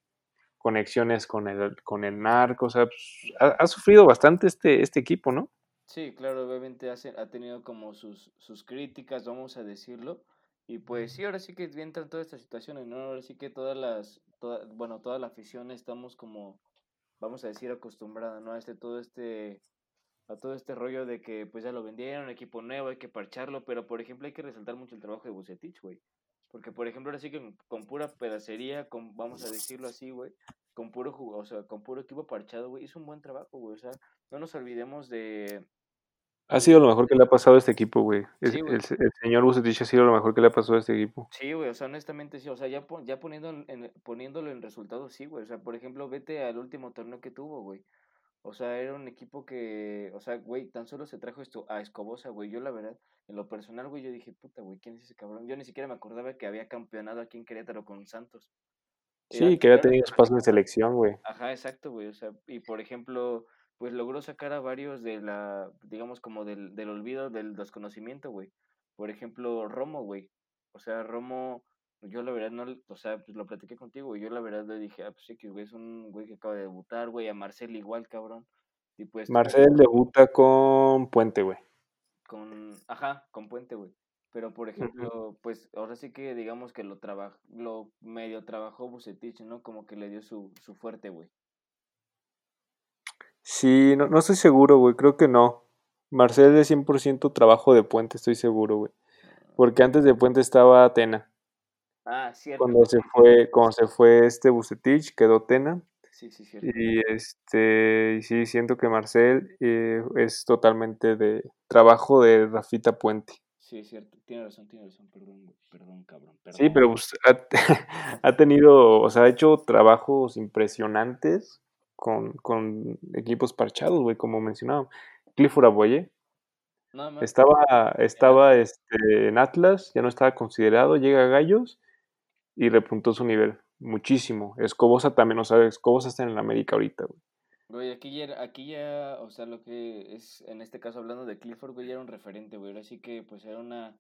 conexiones con el, con el narco, o sea, pues, ha, sufrido bastante este, este equipo, ¿no? Sí, claro, obviamente ha, tenido como sus, sus críticas, vamos a decirlo, y pues sí, ahora sí que entran todas estas situaciones, ¿no? Ahora sí que todas las, bueno, toda la afición estamos como, vamos a decir, acostumbrada, ¿no? A este, todo este, a todo este rollo de que pues ya lo vendieron, equipo nuevo, hay que parcharlo, pero por ejemplo hay que resaltar mucho el trabajo de Bucetich, güey. Porque, por ejemplo, ahora sí que con, pura pedacería, con, vamos a decirlo así, güey, con puro o sea, con puro equipo parchado, güey, hizo un buen trabajo, güey. O sea, no nos olvidemos de. Ha sido lo mejor que le ha pasado a este equipo, güey. el, señor Bucetich ha sido lo mejor que le ha pasado a este equipo. Sí, güey, o sea, honestamente sí. O sea, ya, ya poniendo en, poniéndolo en resultados, sí, güey. O sea, por ejemplo, vete al último torneo que tuvo, güey. O sea, era un equipo que, o sea, güey, tan solo se trajo esto a Escobosa, güey. Yo la verdad, en lo personal, güey, yo dije, puta, güey, ¿quién es ese cabrón? Yo ni siquiera me acordaba que había campeonado aquí en Querétaro con Santos. Sí, que había tenido espacio de selección, güey. Ajá, exacto, güey. O sea, y por ejemplo, pues logró sacar a varios de la, digamos, como del, del olvido, del desconocimiento, güey. Por ejemplo, Romo, güey. O sea, Romo yo la verdad no, o sea, pues lo platiqué contigo, y yo la verdad le dije, ah, pues sí, que güey es un güey que acaba de debutar, güey, a Marcel igual, cabrón. Y pues, Marcel debuta con Puente, güey. Con, ajá, con Puente, güey. Pero, por ejemplo, pues ahora sí que digamos que lo trabajó, lo medio trabajó Bucetich, ¿no? Como que le dio su, su fuerte, güey. Sí, no, no estoy seguro, güey, creo que no. Marcel de 100% trabajo de Puente, estoy seguro, güey. Porque antes de Puente estaba Atena. Ah, cierto. Cuando se fue, cuando se fue este Bucetich, quedó Tena. Sí, sí, cierto. Y este, sí, siento que Marcel eh, es totalmente de trabajo de Rafita Puente. Sí, es cierto. Tiene razón, tiene razón. Perdón. Perdón, cabrón. Perdón. Sí, pero pues, ha, ha tenido, o sea, ha hecho trabajos impresionantes con, con equipos parchados, güey, como mencionaba. Clifford Aboye más. estaba, estaba este, en Atlas, ya no estaba considerado, llega a Gallos y repuntó su nivel muchísimo. Escobosa también, o sea, Escobosa está en el América ahorita, güey. Güey, aquí ya, aquí ya, o sea, lo que es, en este caso hablando de Clifford, güey, ya era un referente, güey. Ahora sí que, pues, era una,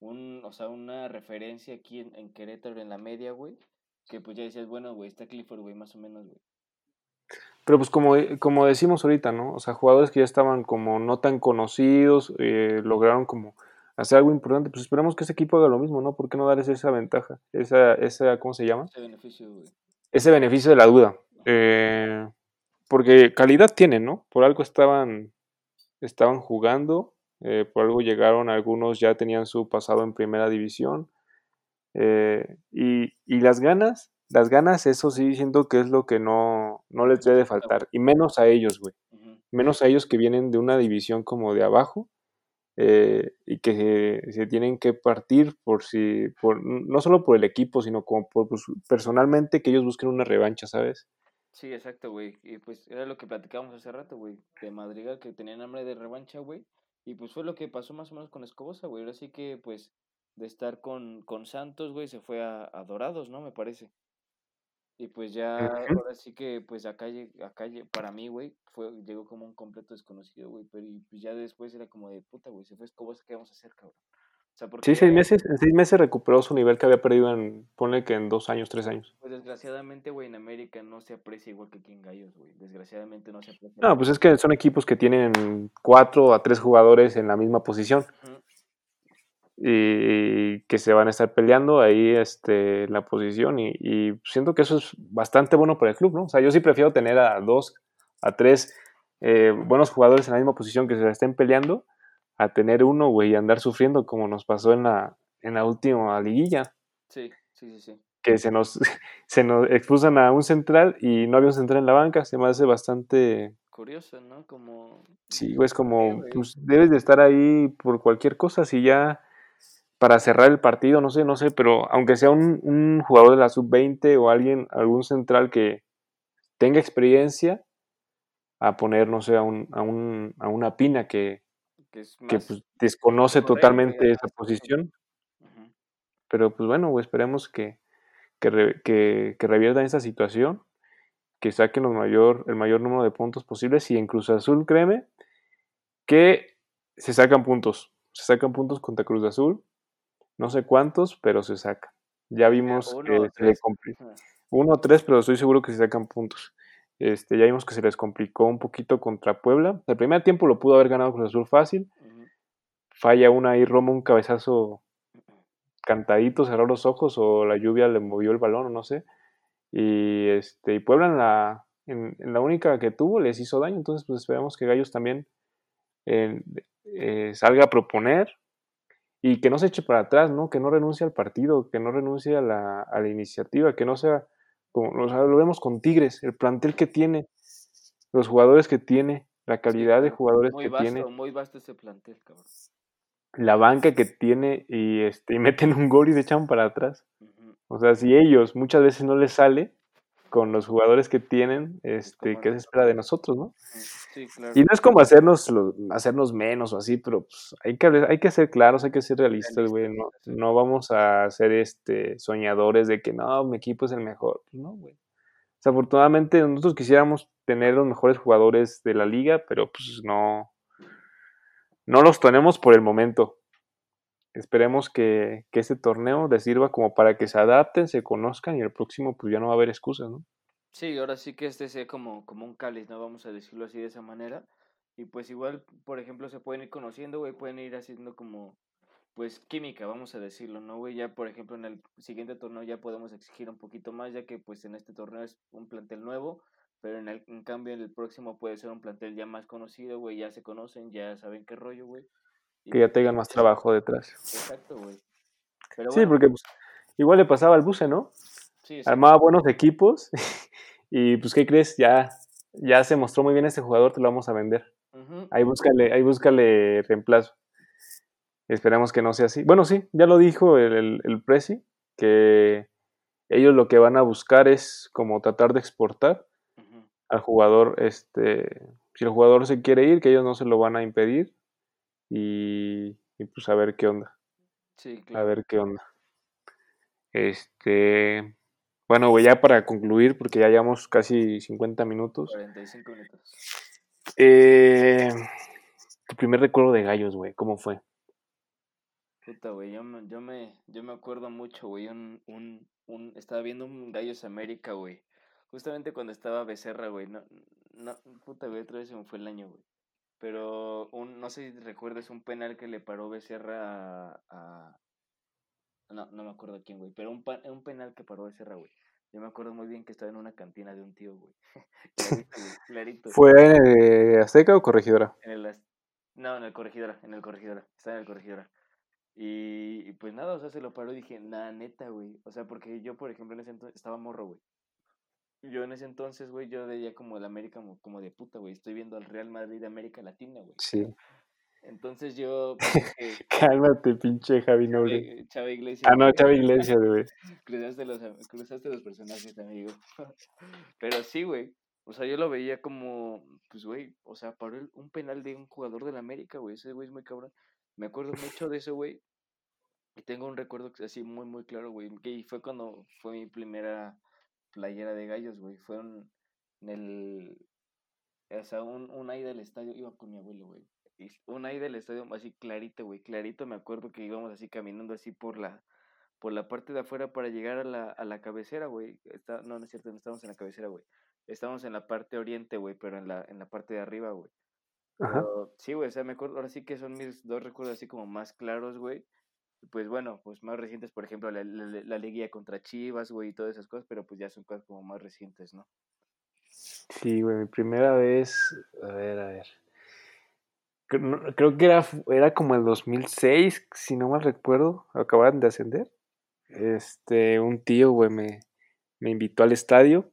un, o sea, una referencia aquí en, en Querétaro, en la media, güey. Que pues ya decías, bueno, güey, está Clifford, güey, más o menos, güey. Pero pues como, como decimos ahorita, ¿no? O sea, jugadores que ya estaban como no tan conocidos, eh, lograron como hacer algo importante, pues esperamos que ese equipo haga lo mismo, ¿no? ¿Por qué no darles esa ventaja? Esa, esa ¿cómo se llama? Ese beneficio, güey. Ese beneficio de la duda. Eh, porque calidad tienen, ¿no? Por algo estaban, estaban jugando, eh, por algo llegaron, algunos ya tenían su pasado en primera división. eh, y, y las ganas, las ganas, eso sí, siento que es lo que no, no les debe de faltar. Y menos a ellos, güey. Menos a ellos que vienen de una división como de abajo. eh, y que se, se tienen que partir por si, por, no solo por el equipo, sino como por, pues, personalmente que ellos busquen una revancha, ¿sabes? Sí, exacto, güey. Y pues era lo que platicábamos hace rato, güey. De Madrigal que tenían hambre de revancha, güey. Y pues fue lo que pasó más o menos con Escobosa, güey. Ahora sí que, pues, de estar con, con Santos, güey, se fue a, a Dorados, ¿no? Me parece. Y pues ya, ahora sí que, pues acá, acá para mí, güey, fue, llegó como un completo desconocido, güey. Pero y, pues ya después era como de puta, güey, se fue Escobosa, ¿qué vamos a hacer, cabrón? O sea, porque Sí, seis meses, en seis meses recuperó su nivel que había perdido en, ponle que en dos años, tres años. pues desgraciadamente, güey, en América no se aprecia igual que aquí en Gallos, güey. Desgraciadamente no se aprecia. No, pues es que son equipos que tienen cuatro a tres jugadores en la misma posición. Y que se van a estar peleando ahí este, la posición y, y siento que eso es bastante bueno para el club, ¿no? O sea, yo sí prefiero tener a dos, a tres eh, buenos jugadores en la misma posición que se la estén peleando a tener uno, güey, y andar sufriendo como nos pasó en la, en la última liguilla. Sí, sí, sí, sí. que se nos, se nos expulsan a un central y no había un central en la banca, se me hace bastante... Curioso, ¿no? Como... Sí, güey, es Sí, como, pues debes de estar ahí por cualquier cosa, si ya para cerrar el partido, no sé, no sé, pero aunque sea un, un jugador de la sub-20 o alguien, algún central que tenga experiencia, a poner, no sé, a, un, a, un, a una pina que, Que es que más... pues, desconoce totalmente esa posición, pero pues bueno, esperemos que, que, re- que, que reviertan esa situación, que saquen los mayor, el mayor número de puntos posibles y en Cruz Azul, créeme, que se sacan puntos, se sacan puntos contra Cruz Azul, no sé cuántos, pero se sacan. Ya vimos uno que se le complicó, uno o tres, pero estoy seguro que se sacan puntos. Este, ya vimos que se les complicó un poquito contra Puebla. El primer tiempo lo pudo haber ganado Cruz Azul fácil. Falla una ahí, Roma un cabezazo cantadito, cerró los ojos o la lluvia le movió el balón o no sé. Y, este, y Puebla en la, en, en la única que tuvo les hizo daño. Entonces pues esperamos que Gallos también eh, eh, salga a proponer y que no se eche para atrás, ¿no? Que no renuncie al partido, que no renuncie a la, a la iniciativa, que no sea como o sea, lo vemos con Tigres, el plantel que tiene, los jugadores que tiene, la calidad de jugadores Muy que tiene, muy vasto ese plantel, cabrón. la banca que tiene y, este, y meten un gol y se echan para atrás. O sea, si ellos muchas veces no les sale con los jugadores que tienen, este, ¿qué se espera de nosotros, no? Ujú. Sí, claro. Y no es como hacernos, lo- hacernos menos o así, pero pues, hay, que, hay que ser claros, hay que ser realistas, güey. No, no vamos a ser este, soñadores de que no, mi equipo es el mejor. Pues, no, güey. Desafortunadamente nosotros quisiéramos tener los mejores jugadores de la liga, pero pues no, no los tenemos por el momento. Esperemos que, que este torneo les sirva como para que se adapten, se conozcan y el próximo pues ya no va a haber excusas, ¿no? Sí, ahora sí que este sea como, como un cáliz, ¿no? Vamos a decirlo así de esa manera. Y pues igual, por ejemplo, se pueden ir conociendo, güey, pueden ir haciendo como, pues, química, vamos a decirlo, ¿no, güey? Ya, por ejemplo, en el siguiente torneo ya podemos exigir un poquito más, ya que pues en este torneo es un plantel nuevo, pero en, el, en cambio en el próximo puede ser un plantel ya más conocido, güey, ya se conocen, ya saben qué rollo, güey. Que ya tengan más trabajo detrás. Exacto, güey. Pero Sí, porque pues, igual le pasaba al Buce, ¿no? sí. Armaba buenos equipos Y pues, ¿qué crees? Ya, ya se mostró muy bien este jugador, te lo vamos a vender. Ahí búscale, ahí búscale reemplazo. Esperemos que no sea así. Bueno, sí, ya lo dijo el, el, el Prezi, que ellos lo que van a buscar es como tratar de exportar al jugador, este, si el jugador se quiere ir, que ellos no se lo van a impedir y, pues a ver qué onda. Sí, A ver qué onda. Este, bueno, güey, ya para concluir, porque ya llevamos casi 50 minutos. 45 minutos. Eh, tu primer recuerdo de gallos, güey, ¿cómo fue? Puta, güey, yo me, yo me, yo me acuerdo mucho, güey, un, un, un, estaba viendo un Gallos América, güey. Justamente cuando estaba Becerra, güey, no, no, puta, güey, otra vez se me fue el año, güey. Pero, un, no sé si recuerdas un penal que le paró Becerra a, a no, no me acuerdo a quién, güey, pero un, un penal que paró Becerra, güey. Yo me acuerdo muy bien que estaba en una cantina de un tío, güey. clarito, güey, clarito. ¿Fue en el Azteca o Corregidora? En el, no, en el Corregidora, en el Corregidora. Estaba en el Corregidora. Y, y, pues nada, o sea, se lo paró y dije, nada, neta, güey. O sea, porque yo, por ejemplo, en ese entonces estaba morro, güey. Yo en ese entonces, güey, yo veía como el América como, como de puta, güey. Estoy viendo al Real Madrid de América Latina, güey. Sí. Entonces yo. Pues, Cálmate, pinche Javi Noble. Chava Iglesias. Ah, no, Chava Iglesias, güey. cruzaste, los, cruzaste los personajes, amigo. Pero sí, güey. O sea, yo lo veía como, pues, güey, o sea, paró un penal de un jugador del América, güey. Ese güey es muy cabrón. Me acuerdo mucho de eso, güey. Y tengo un recuerdo así muy, muy claro, güey. Que fue cuando fue mi primera playera de gallos, güey. Fue un, en el. O sea, un, un ahí del estadio. Iba con mi abuelo, güey. Y un ahí del estadio así clarito, güey. Clarito me acuerdo que íbamos así caminando así por la por la parte de afuera para llegar a la, a la cabecera, güey. Está, no, no es cierto, no estábamos en la cabecera, güey. Estábamos en la parte oriente, güey, pero en la, en la parte de arriba, güey. Pero, sí, güey, o sea, me acuerdo, ahora sí que son mis dos recuerdos así como más claros, güey. Pues bueno, pues más recientes, por ejemplo, la, la, la liguilla contra Chivas, güey, y todas esas cosas, pero pues ya son cosas como más recientes, ¿no? Sí, güey, mi primera vez, a ver, a ver. Creo que era, era como el 2006, si no mal recuerdo, acababan de ascender. Este, un tío, güey, me, me invitó al estadio.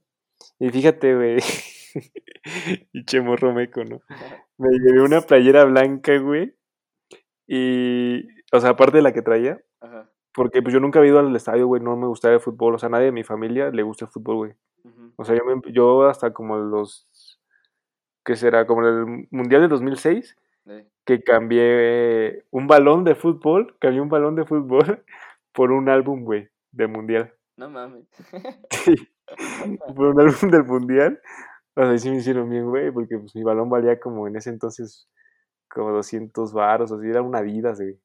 Y fíjate, güey, y chemorro meco, ¿no? Me llevé una playera blanca, güey. Y, o sea, aparte de la que traía, Ajá. porque pues yo nunca había ido al estadio, güey, no me gustaba el fútbol, o sea, nadie de mi familia le gusta el fútbol, güey. Uh -huh. O sea, yo, me, yo hasta como los, ¿qué será? Como el Mundial de 2006, Sí. que cambié un balón de fútbol, cambié un balón de fútbol por un álbum, güey, de Mundial. No mames. Sí, por un álbum del Mundial. O sea, sí me hicieron bien, güey, porque pues mi balón valía como en ese entonces como 200 baros, así era una Adidas, güey.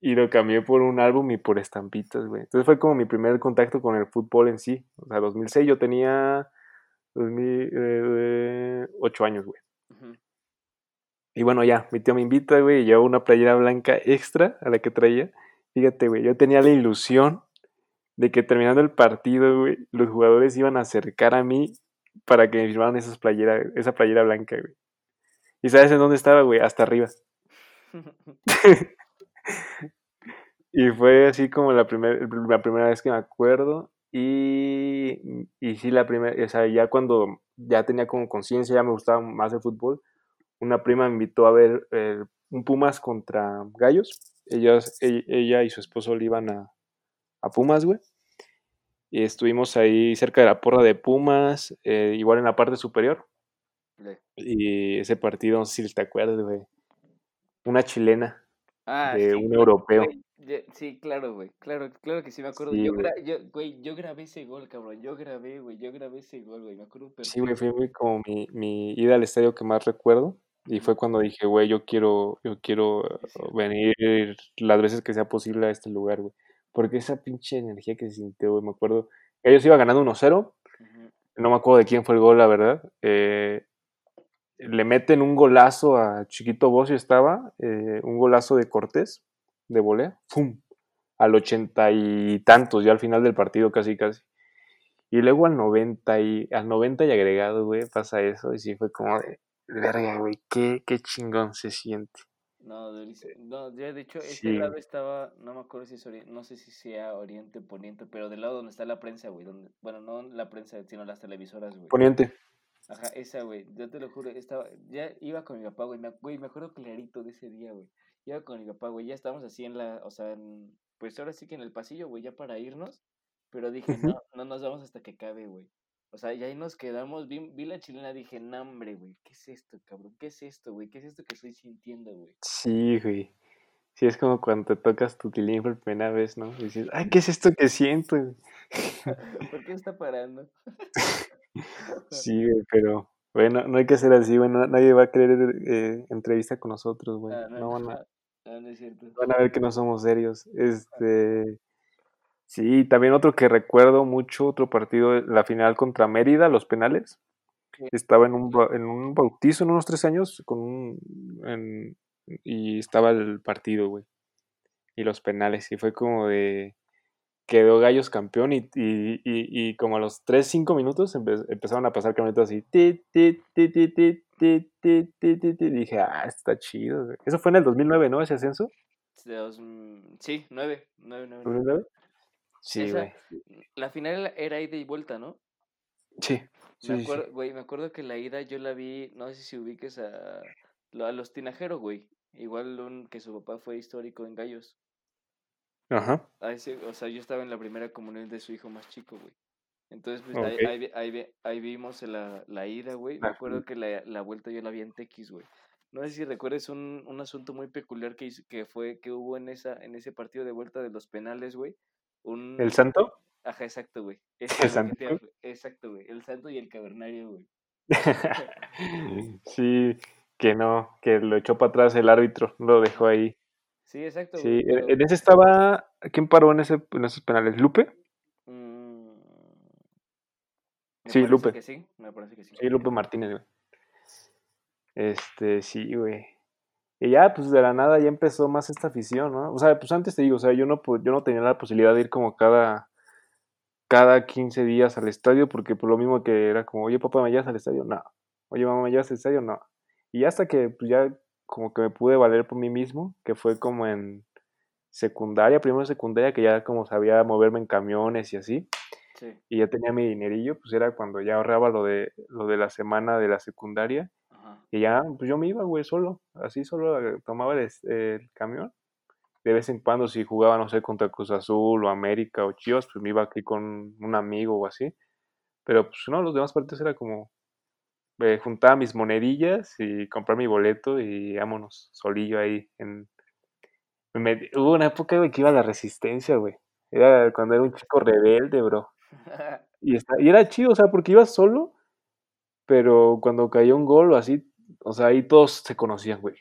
Y lo cambié por un álbum y por estampitas, güey. Entonces fue como mi primer contacto con el fútbol en sí. O sea, 2006 yo tenía 2000, eh, 8 años, güey. Uh -huh. Y bueno, ya, mi tío me invita, güey, y llevo una playera blanca extra a la que traía. Fíjate, güey, yo tenía la ilusión de que terminando el partido, güey, los jugadores iban a acercar a mí para que me firmaran esas playera, esa playera blanca, güey. ¿Y sabes en dónde estaba, güey? Hasta arriba. y fue así como la, primer, la primera vez que me acuerdo. Y, y sí, la primera, o sea, ya cuando ya tenía como conciencia, ya me gustaba más el fútbol, una prima me invitó a ver eh, un Pumas contra Gallos. Ellas, ella, y su esposo le iban a, a Pumas, güey. Y estuvimos ahí cerca de la porra de Pumas, eh, igual en la parte superior. Sí. Y ese partido, no sé si te acuerdas, güey. Una chilena ah, de sí, un europeo. Güey, yo, sí, claro, güey. Claro, claro que sí me acuerdo. Sí, yo, gra yo, güey, yo grabé ese gol, cabrón. Yo grabé, güey. Yo grabé ese gol, güey. Me acuerdo perfecto. Sí, güey, fue muy como mi, mi ida al estadio que más recuerdo. Y fue cuando dije, güey, yo quiero, yo quiero venir las veces que sea posible a este lugar, güey. Porque esa pinche energía que se sintió, güey, me acuerdo. Ellos iban ganando 1-0. Uh -huh. No me acuerdo de quién fue el gol, la verdad. Eh, le meten un golazo a Chiquito Bocio, estaba. Eh, un golazo de Cortés, de volea. ¡Pum! Al ochenta y tantos, ya al final del partido, casi, casi. Y luego al 90 y, al 90 y agregado, güey, pasa eso. Y sí fue como de verga, güey, qué, qué chingón se siente. No, durísimo. No, ya de hecho, Sí, lado estaba, no me acuerdo si es oriente, no sé si sea oriente o poniente, pero del lado donde está la prensa, güey, donde, bueno, no la prensa, sino las televisoras, güey. poniente. Ajá, esa, güey, yo te lo juro, estaba, ya iba con mi papá, güey, me, güey, me acuerdo clarito de ese día, güey. Iba con mi papá, güey, ya estábamos así en la, o sea, en, pues ahora sí que en el pasillo, güey, ya para irnos, pero dije, no, no nos vamos hasta que cabe, güey. O sea, ya ahí nos quedamos, vi, vi la chilena, dije, no, hombre, güey, ¿qué es esto, cabrón? ¿Qué es esto, güey? ¿Qué es esto que estoy sintiendo, güey? Sí, güey. Sí, es como cuando te tocas tu tilín por primera vez, ¿no? Y dices, ay, ¿qué es esto que siento? güey?" ¿Por qué está parando? Sí, güey, pero bueno, no hay que ser así, güey. no- nadie va a querer eh, entrevista con nosotros, güey. Ah, no, No van a, ah, ah, no es cierto. van a ver que no somos serios. Este, sí, también otro que recuerdo mucho, otro partido, la final contra Mérida, los penales. Sí. Estaba en un, en un bautizo en unos tres años con un, en- y estaba el partido, güey. Y los penales, y fue como de quedó Gallos campeón y, y, y, y como a los 3-5 minutos empe empezaron a pasar camionetas así. Ti, ti, ti, Dije, ah, está chido. Eso fue en el 2009, ¿no? Ese ascenso. Dos, sí, 9. 9, 9, 9. Sí, güey. La final era ida y vuelta, ¿no? Sí. Me, sí, acuerdo, sí. Me acuerdo que la ida yo la vi, no sé si ubiques a, a los tinajeros, güey. Igual un, que su papá fue histórico en Gallos. Ajá. A ese, o sea, yo estaba en la primera comunión de su hijo más chico, güey. Entonces, pues ahí, Ok. ahí, ahí, vi- ahí vimos la, la ida, güey. Me acuerdo que la, la vuelta yo la vi en TX, güey. No sé si recuerdes un, un asunto muy peculiar que, hizo- que fue que hubo en esa en ese partido de vuelta de los penales, güey. Un ¿El Santo? Ajá, exacto, güey. ¿El güey, que Santo? te Exacto, güey. El santo y el cavernario, güey. sí, que no, que lo echó para atrás el árbitro, lo dejó ahí. Sí, exacto, Sí, en pero, en ese estaba. ¿Quién paró en, ese, en esos penales? ¿Lupe? mm, me Sí, Lupe. que sí, me parece que sí. Sí, Lupe Martínez, güey. Este, sí, güey. Y ya, pues de la nada ya empezó más esta afición, ¿no? O sea, pues antes te digo, o sea, yo no, yo no tenía la posibilidad de ir como cada, cada 15 días al estadio, porque por lo mismo que era como, oye, papá, ¿me llevas al estadio? No. Oye, mamá, ¿me llevas al estadio? No. Y ya hasta que, pues ya como que me pude valer por mí mismo, que fue como en secundaria, primero secundaria, que ya como sabía moverme en camiones y así, Sí, y ya tenía mi dinerillo, pues era cuando ya ahorraba lo de, lo de la semana de la secundaria. ajá. Y ya, pues yo me iba, güey, solo. Así solo eh, tomaba el, el camión. De vez en cuando, si jugaba, no sé, contra Cruz Azul o América o Chivas, pues me iba aquí con un amigo o así. Pero pues no, los demás partidos era como eh, juntaba mis monedillas y comprar mi boleto y vámonos, solillo ahí. En... me- Hubo una época, güey, que iba a la resistencia, güey. Era cuando era un chico rebelde, bro. Y, está, y era chido, o sea, porque ibas solo, pero cuando caía un gol o así, o sea, ahí todos se conocían, güey.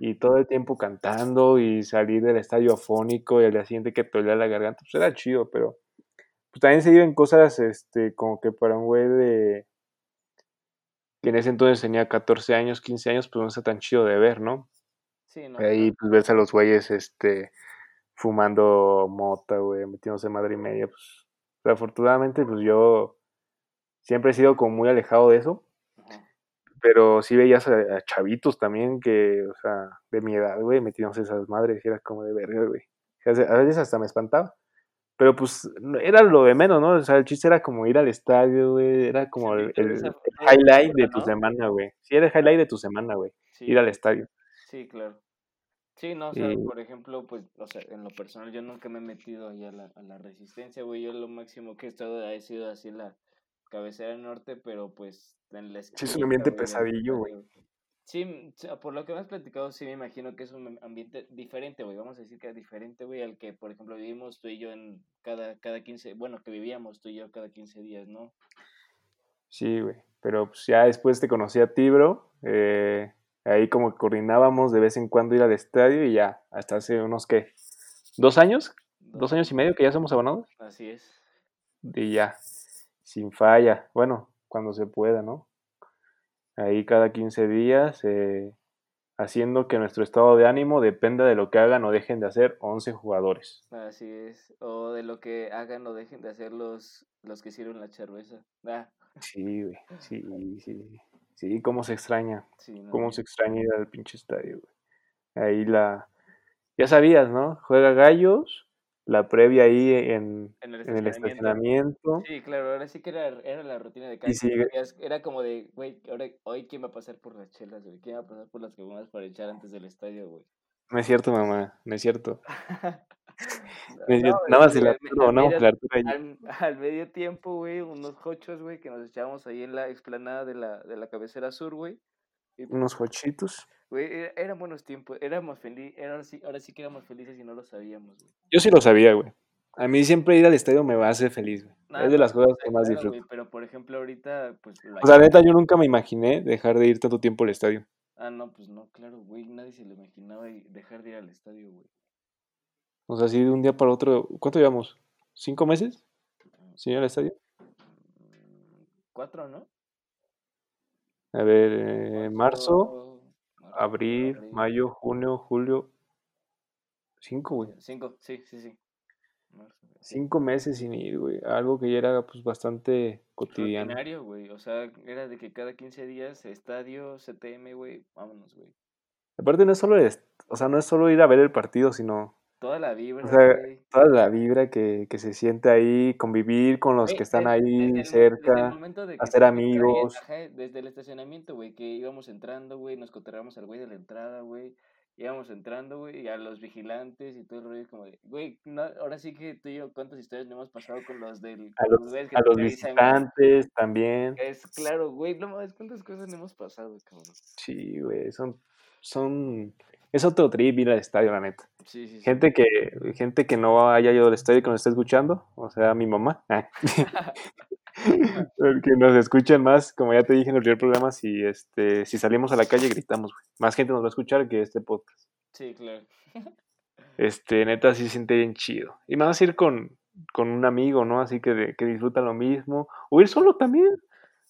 Y todo el tiempo cantando y salir del estadio afónico y al día siguiente que te dolía la garganta, pues era chido, pero pues también se viven cosas, este, como que para un güey de que en ese entonces tenía 14 años, 15 años, pues no está tan chido de ver, ¿no? Sí, no. Ahí pues ves a los güeyes, este, fumando mota, güey, metiéndose madre y media, pues, pero afortunadamente, pues yo siempre he sido como muy alejado de eso, Ajá. pero sí veías a, a chavitos también que, o sea, de mi edad, güey, metiéndose esas madres, y era como de verga, güey. A veces hasta me espantaba. Pero pues era lo de menos, ¿no? O sea, el chiste era como ir al estadio, güey. Era como el, highlight de tu ¿no? semana, güey. Sí, era el highlight de tu semana, güey. Sí, Ir al estadio. Sí, claro. Sí, no, o sea, por ejemplo, pues, o sea, en lo personal yo nunca me he metido ahí a la, a la resistencia, güey. Yo lo máximo que he estado ha sido así la cabecera norte, pero pues en la sí, es un esquina, ambiente güey, pesadillo, güey. Estadio. Sí, por lo que me has platicado, sí me imagino que es un ambiente diferente, güey. Vamos a decir que es diferente, güey, al que, por ejemplo, vivimos tú y yo en cada, cada 15, bueno, que vivíamos tú y yo cada 15 días, ¿no? Sí, güey. Pero pues ya después te conocí a ti, bro. Eh, ahí como que coordinábamos de vez en cuando ir al estadio y ya, hasta hace unos, ¿qué? ¿Dos años? ¿Dos Dos años y medio que ya somos abonados? Así es. Y ya, sin falla. Bueno, cuando se pueda, ¿no? Ahí cada 15 días, eh, haciendo que nuestro estado de ánimo dependa de lo que hagan o dejen de hacer 11 jugadores. Así es. O de lo que hagan o dejen de hacer los, los que sirven la cerveza. Ah, Sí, güey, sí, sí. Sí, cómo se extraña, sí, no. cómo se extraña ir al pinche estadio, güey. ahí la, ya sabías, ¿no? Juega Gallos, la previa ahí en, En el en el estacionamiento. Sí, claro, ahora sí que era, era la rutina de sigue. sabías- Era como de, güey, ahora, hoy quién va a pasar por las chelas, güey. ¿Quién va a pasar por las caguamas para echar antes del estadio, güey? No es cierto, mamá, no es cierto. Nada más sí, el Arturo, no, el Arturo al, al medio tiempo, güey, unos hochos, güey, que nos echábamos ahí en la explanada de la, de la cabecera sur, güey. Pues, Unos jochitos. güey, era- eran buenos tiempos, éramos felices, ahora sí, ahora sí que éramos felices y no lo sabíamos, güey. Yo sí lo sabía, güey. A mí siempre ir al estadio me va a hacer feliz, güey. Nah, es de las cosas que más disfruto. güey, pero por ejemplo ahorita, pues... O sea, neta, yo nunca me imaginé dejar de ir tanto tiempo al estadio. Ah, no, pues no, claro, güey, nadie se lo imaginaba dejar de ir al estadio, güey. O sea, así de un día para otro. ¿Cuánto llevamos? ¿Cinco meses? ¿Sí, al estadio? Mm, Cuatro, ¿no? A ver, eh, marzo, abril, mayo, junio, julio. Cinco, güey. Cinco, sí, sí, sí. Cinco meses sin ir, güey. Algo que ya era, pues, bastante cotidiano. Rutinario, güey. O sea, era de que cada 15 días, estadio, CTM, güey, vámonos, güey. Aparte, no es solo, o sea, no es solo ir a ver el partido, sino Toda la vibra, O sea, toda la vibra que, que se siente ahí, convivir con los que están desde- ahí desde cerca. hacer amigos. ajá, desde el estacionamiento, güey, que íbamos entrando, güey, nos cotorreamos al güey de la entrada, güey. Íbamos entrando, güey, y a los vigilantes y todo el rollo, como de, güey, no, ahora sí que tú y yo, ¿cuántas historias no hemos pasado con los del. A los, que a los visitantes también. Es claro, güey, no mames, ¿cuántas cosas no hemos pasado, cabrón? Sí, güey, son, son, es otro trip ir al estadio, la neta. Sí, sí, sí. Gente que, gente que no haya ido al estadio y que nos esté escuchando, o sea, mi mamá, que nos escuchen más, como ya te dije en el primer programa, si, este, si salimos a la calle gritamos, güey. Más gente nos va a escuchar que este podcast. Sí, claro. Este, neta, sí se siente bien chido. Y más ir con, con un amigo, ¿no? Así que, que disfruta lo mismo. O ir solo también.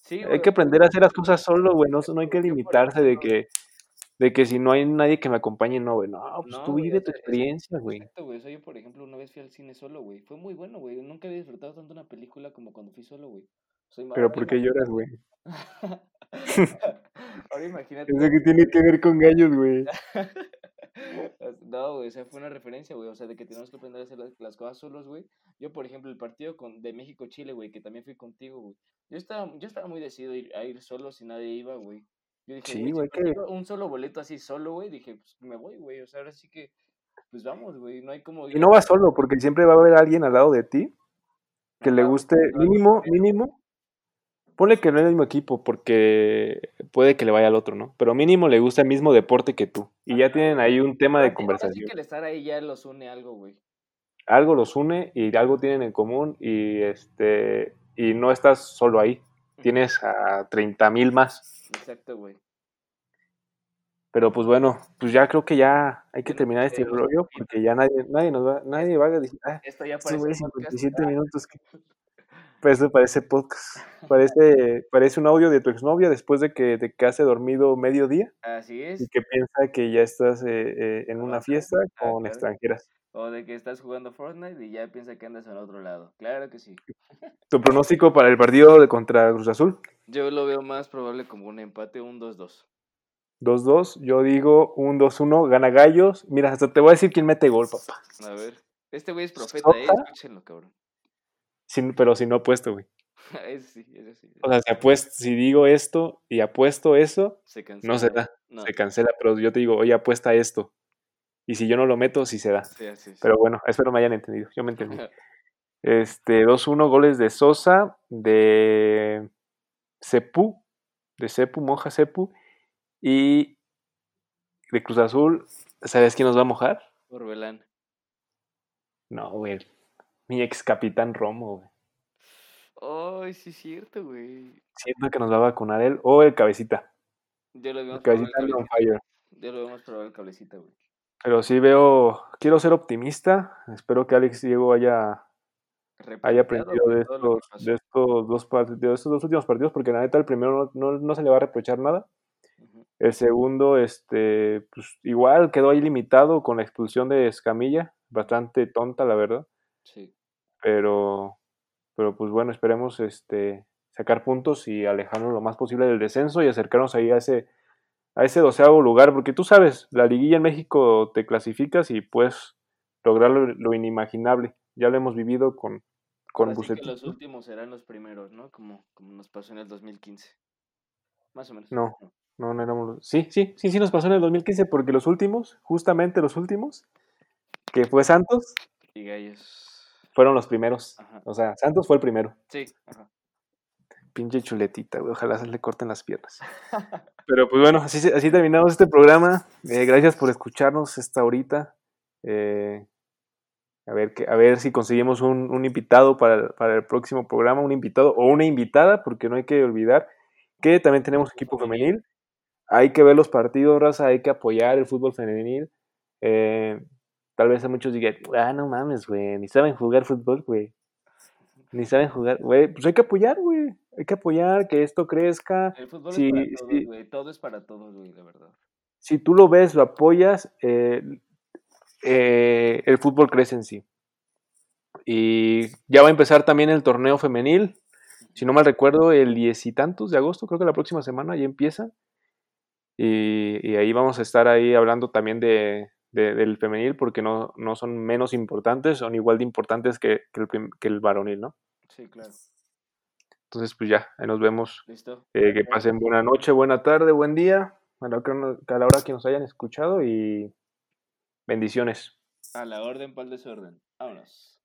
Sí, Hay güey, que aprender a hacer las cosas solo, güey. No, no hay que limitarse de que, de que si no hay nadie que me acompañe, no, güey. No, pues No, tú güey, vive tu sea, experiencia, güey. Exacto, güey. O sea, yo, por ejemplo, una vez fui al cine solo, güey. Fue muy bueno, güey. Nunca había disfrutado tanto una película como cuando fui solo, güey. Pero ¿por qué lloras, güey? Ahora imagínate. Eso que tiene que ver con gallos, güey. No, güey, o sea, fue una referencia, güey, o sea, de que tenemos que aprender a hacer las, las cosas solos, güey. Yo, por ejemplo, el partido con, de México-Chile, güey, que también fui contigo, güey. Yo estaba, yo estaba muy decidido a ir, a ir solo si nadie iba, güey. Yo dije, Sí, güey, si güey, que- consigo un solo boleto así solo, güey, dije, pues me voy, güey, o sea, ahora sí que, pues vamos, güey, no hay como... Y no vas solo, porque siempre va a haber alguien al lado de ti que le guste, no, mínimo, mínimo. Ponle que no es el mismo equipo, porque puede que le vaya al otro, ¿no? Pero mínimo le gusta el mismo deporte que tú. Y ya tienen ahí un tema de conversación. que el estar ahí ya los une algo, güey. algo los une y algo tienen en común y este y no estás solo ahí, tienes a 30 mil más. Exacto, güey. Pero pues bueno, pues ya creo que ya hay que terminar este rollo porque ya nadie, nadie nos va, nadie va a decir, ah, Esto ya parece güeyes un podcast. 57 minutos. que-". Pues eso parece podcast. Parece, parece un audio de tu exnovia después de que te quedaste dormido medio día Así y es. que piensa que ya estás eh, eh, en una fiesta Ah, con claro. extranjeras. O de que estás jugando Fortnite y ya piensa que andas en otro lado. Claro que sí. Tu pronóstico para el partido de contra Cruz Azul. Yo lo veo más probable como un empate, un 2-2. 2-2, yo digo un 2-1, gana Gallos. Mira, hasta te voy a decir quién mete gol, papá. A ver. Este güey es profeta, ¿eh? Escúchenlo, cabrón. Sin- pero si no apuesto, güey. Ese sí, ese sí. O sea, si, apuesto, si digo esto y apuesto eso, Se cancela. no se da, No. se cancela. Pero yo te digo, oye, apuesta esto. Y si yo no lo meto, sí se da. Sí. Pero bueno, espero me hayan entendido. Yo me entendí. Este, 2-1 goles de Sosa, de Cepu, de Cepu, Moja Cepu, y de Cruz Azul. ¿Sabes quién nos va a mojar? Orbelán. No, güey. Mi ex capitán Romo, güey. Ay, sí es cierto, güey. Siento que nos va a vacunar él o el cabecita. Yo lo veo El probable el cabecita cabecita. fire. Yo lo veo más probable el cabecita, güey. Pero sí veo, quiero ser optimista. Espero que Alex Diego haya, haya aprendido de estos, pasó. de estos dos de estos dos últimos partidos, porque la neta el primero no, no- no se le va a reprochar nada. El segundo, este, pues igual quedó ahí limitado con la expulsión de Escamilla, bastante tonta, la verdad. Sí. Pero, pero pues bueno, esperemos este, sacar puntos y alejarnos lo más posible del descenso y acercarnos ahí a ese, a ese doceavo lugar, porque tú sabes, la liguilla en México te clasificas y puedes lograr lo, inimaginable. Ya lo hemos vivido con, con Bucetich. los últimos serán los primeros, ¿no? Como, como nos pasó en el 2015. Más o menos. No, no, no éramos Sí, sí, sí, sí nos pasó en el 2015 porque los últimos, justamente los últimos, que fue Santos. Y Gallos. Fueron los primeros. O sea, Santos fue el primero. Sí, ajá. Pinche chuletita, güey. Ojalá se le corten las piernas. Pero pues bueno, así, así terminamos este programa. Eh, gracias por escucharnos esta horita. Eh, a, ver que, a ver si conseguimos un, un invitado para, para, el próximo programa, un invitado o una invitada, porque no hay que olvidar que también tenemos equipo femenil. Hay que ver los partidos, raza, hay que apoyar el fútbol femenil. Eh, tal vez a muchos digan, ah, no mames, güey, ni saben jugar fútbol, güey. Ni saben jugar, güey. Pues hay que apoyar, güey. Hay que apoyar que esto crezca. El fútbol es para todos, güey. Todo es para todos, güey, la verdad. Si tú lo ves, lo apoyas, eh, eh, el fútbol crece en sí. Y ya va a empezar también el torneo femenil. Si no mal recuerdo, el diez y tantos de agosto, creo que la próxima semana ya empieza. y ahí vamos a estar ahí hablando también de, del femenil porque no, no son menos importantes, son igual de importantes que, el, que el varonil, ¿no? Sí, claro. Entonces, pues ya, ahí nos vemos. Listo. Eh, que pasen buena noche, buena tarde, buen día, a la, a la hora que nos hayan escuchado y bendiciones. A la orden, para el desorden. Vámonos.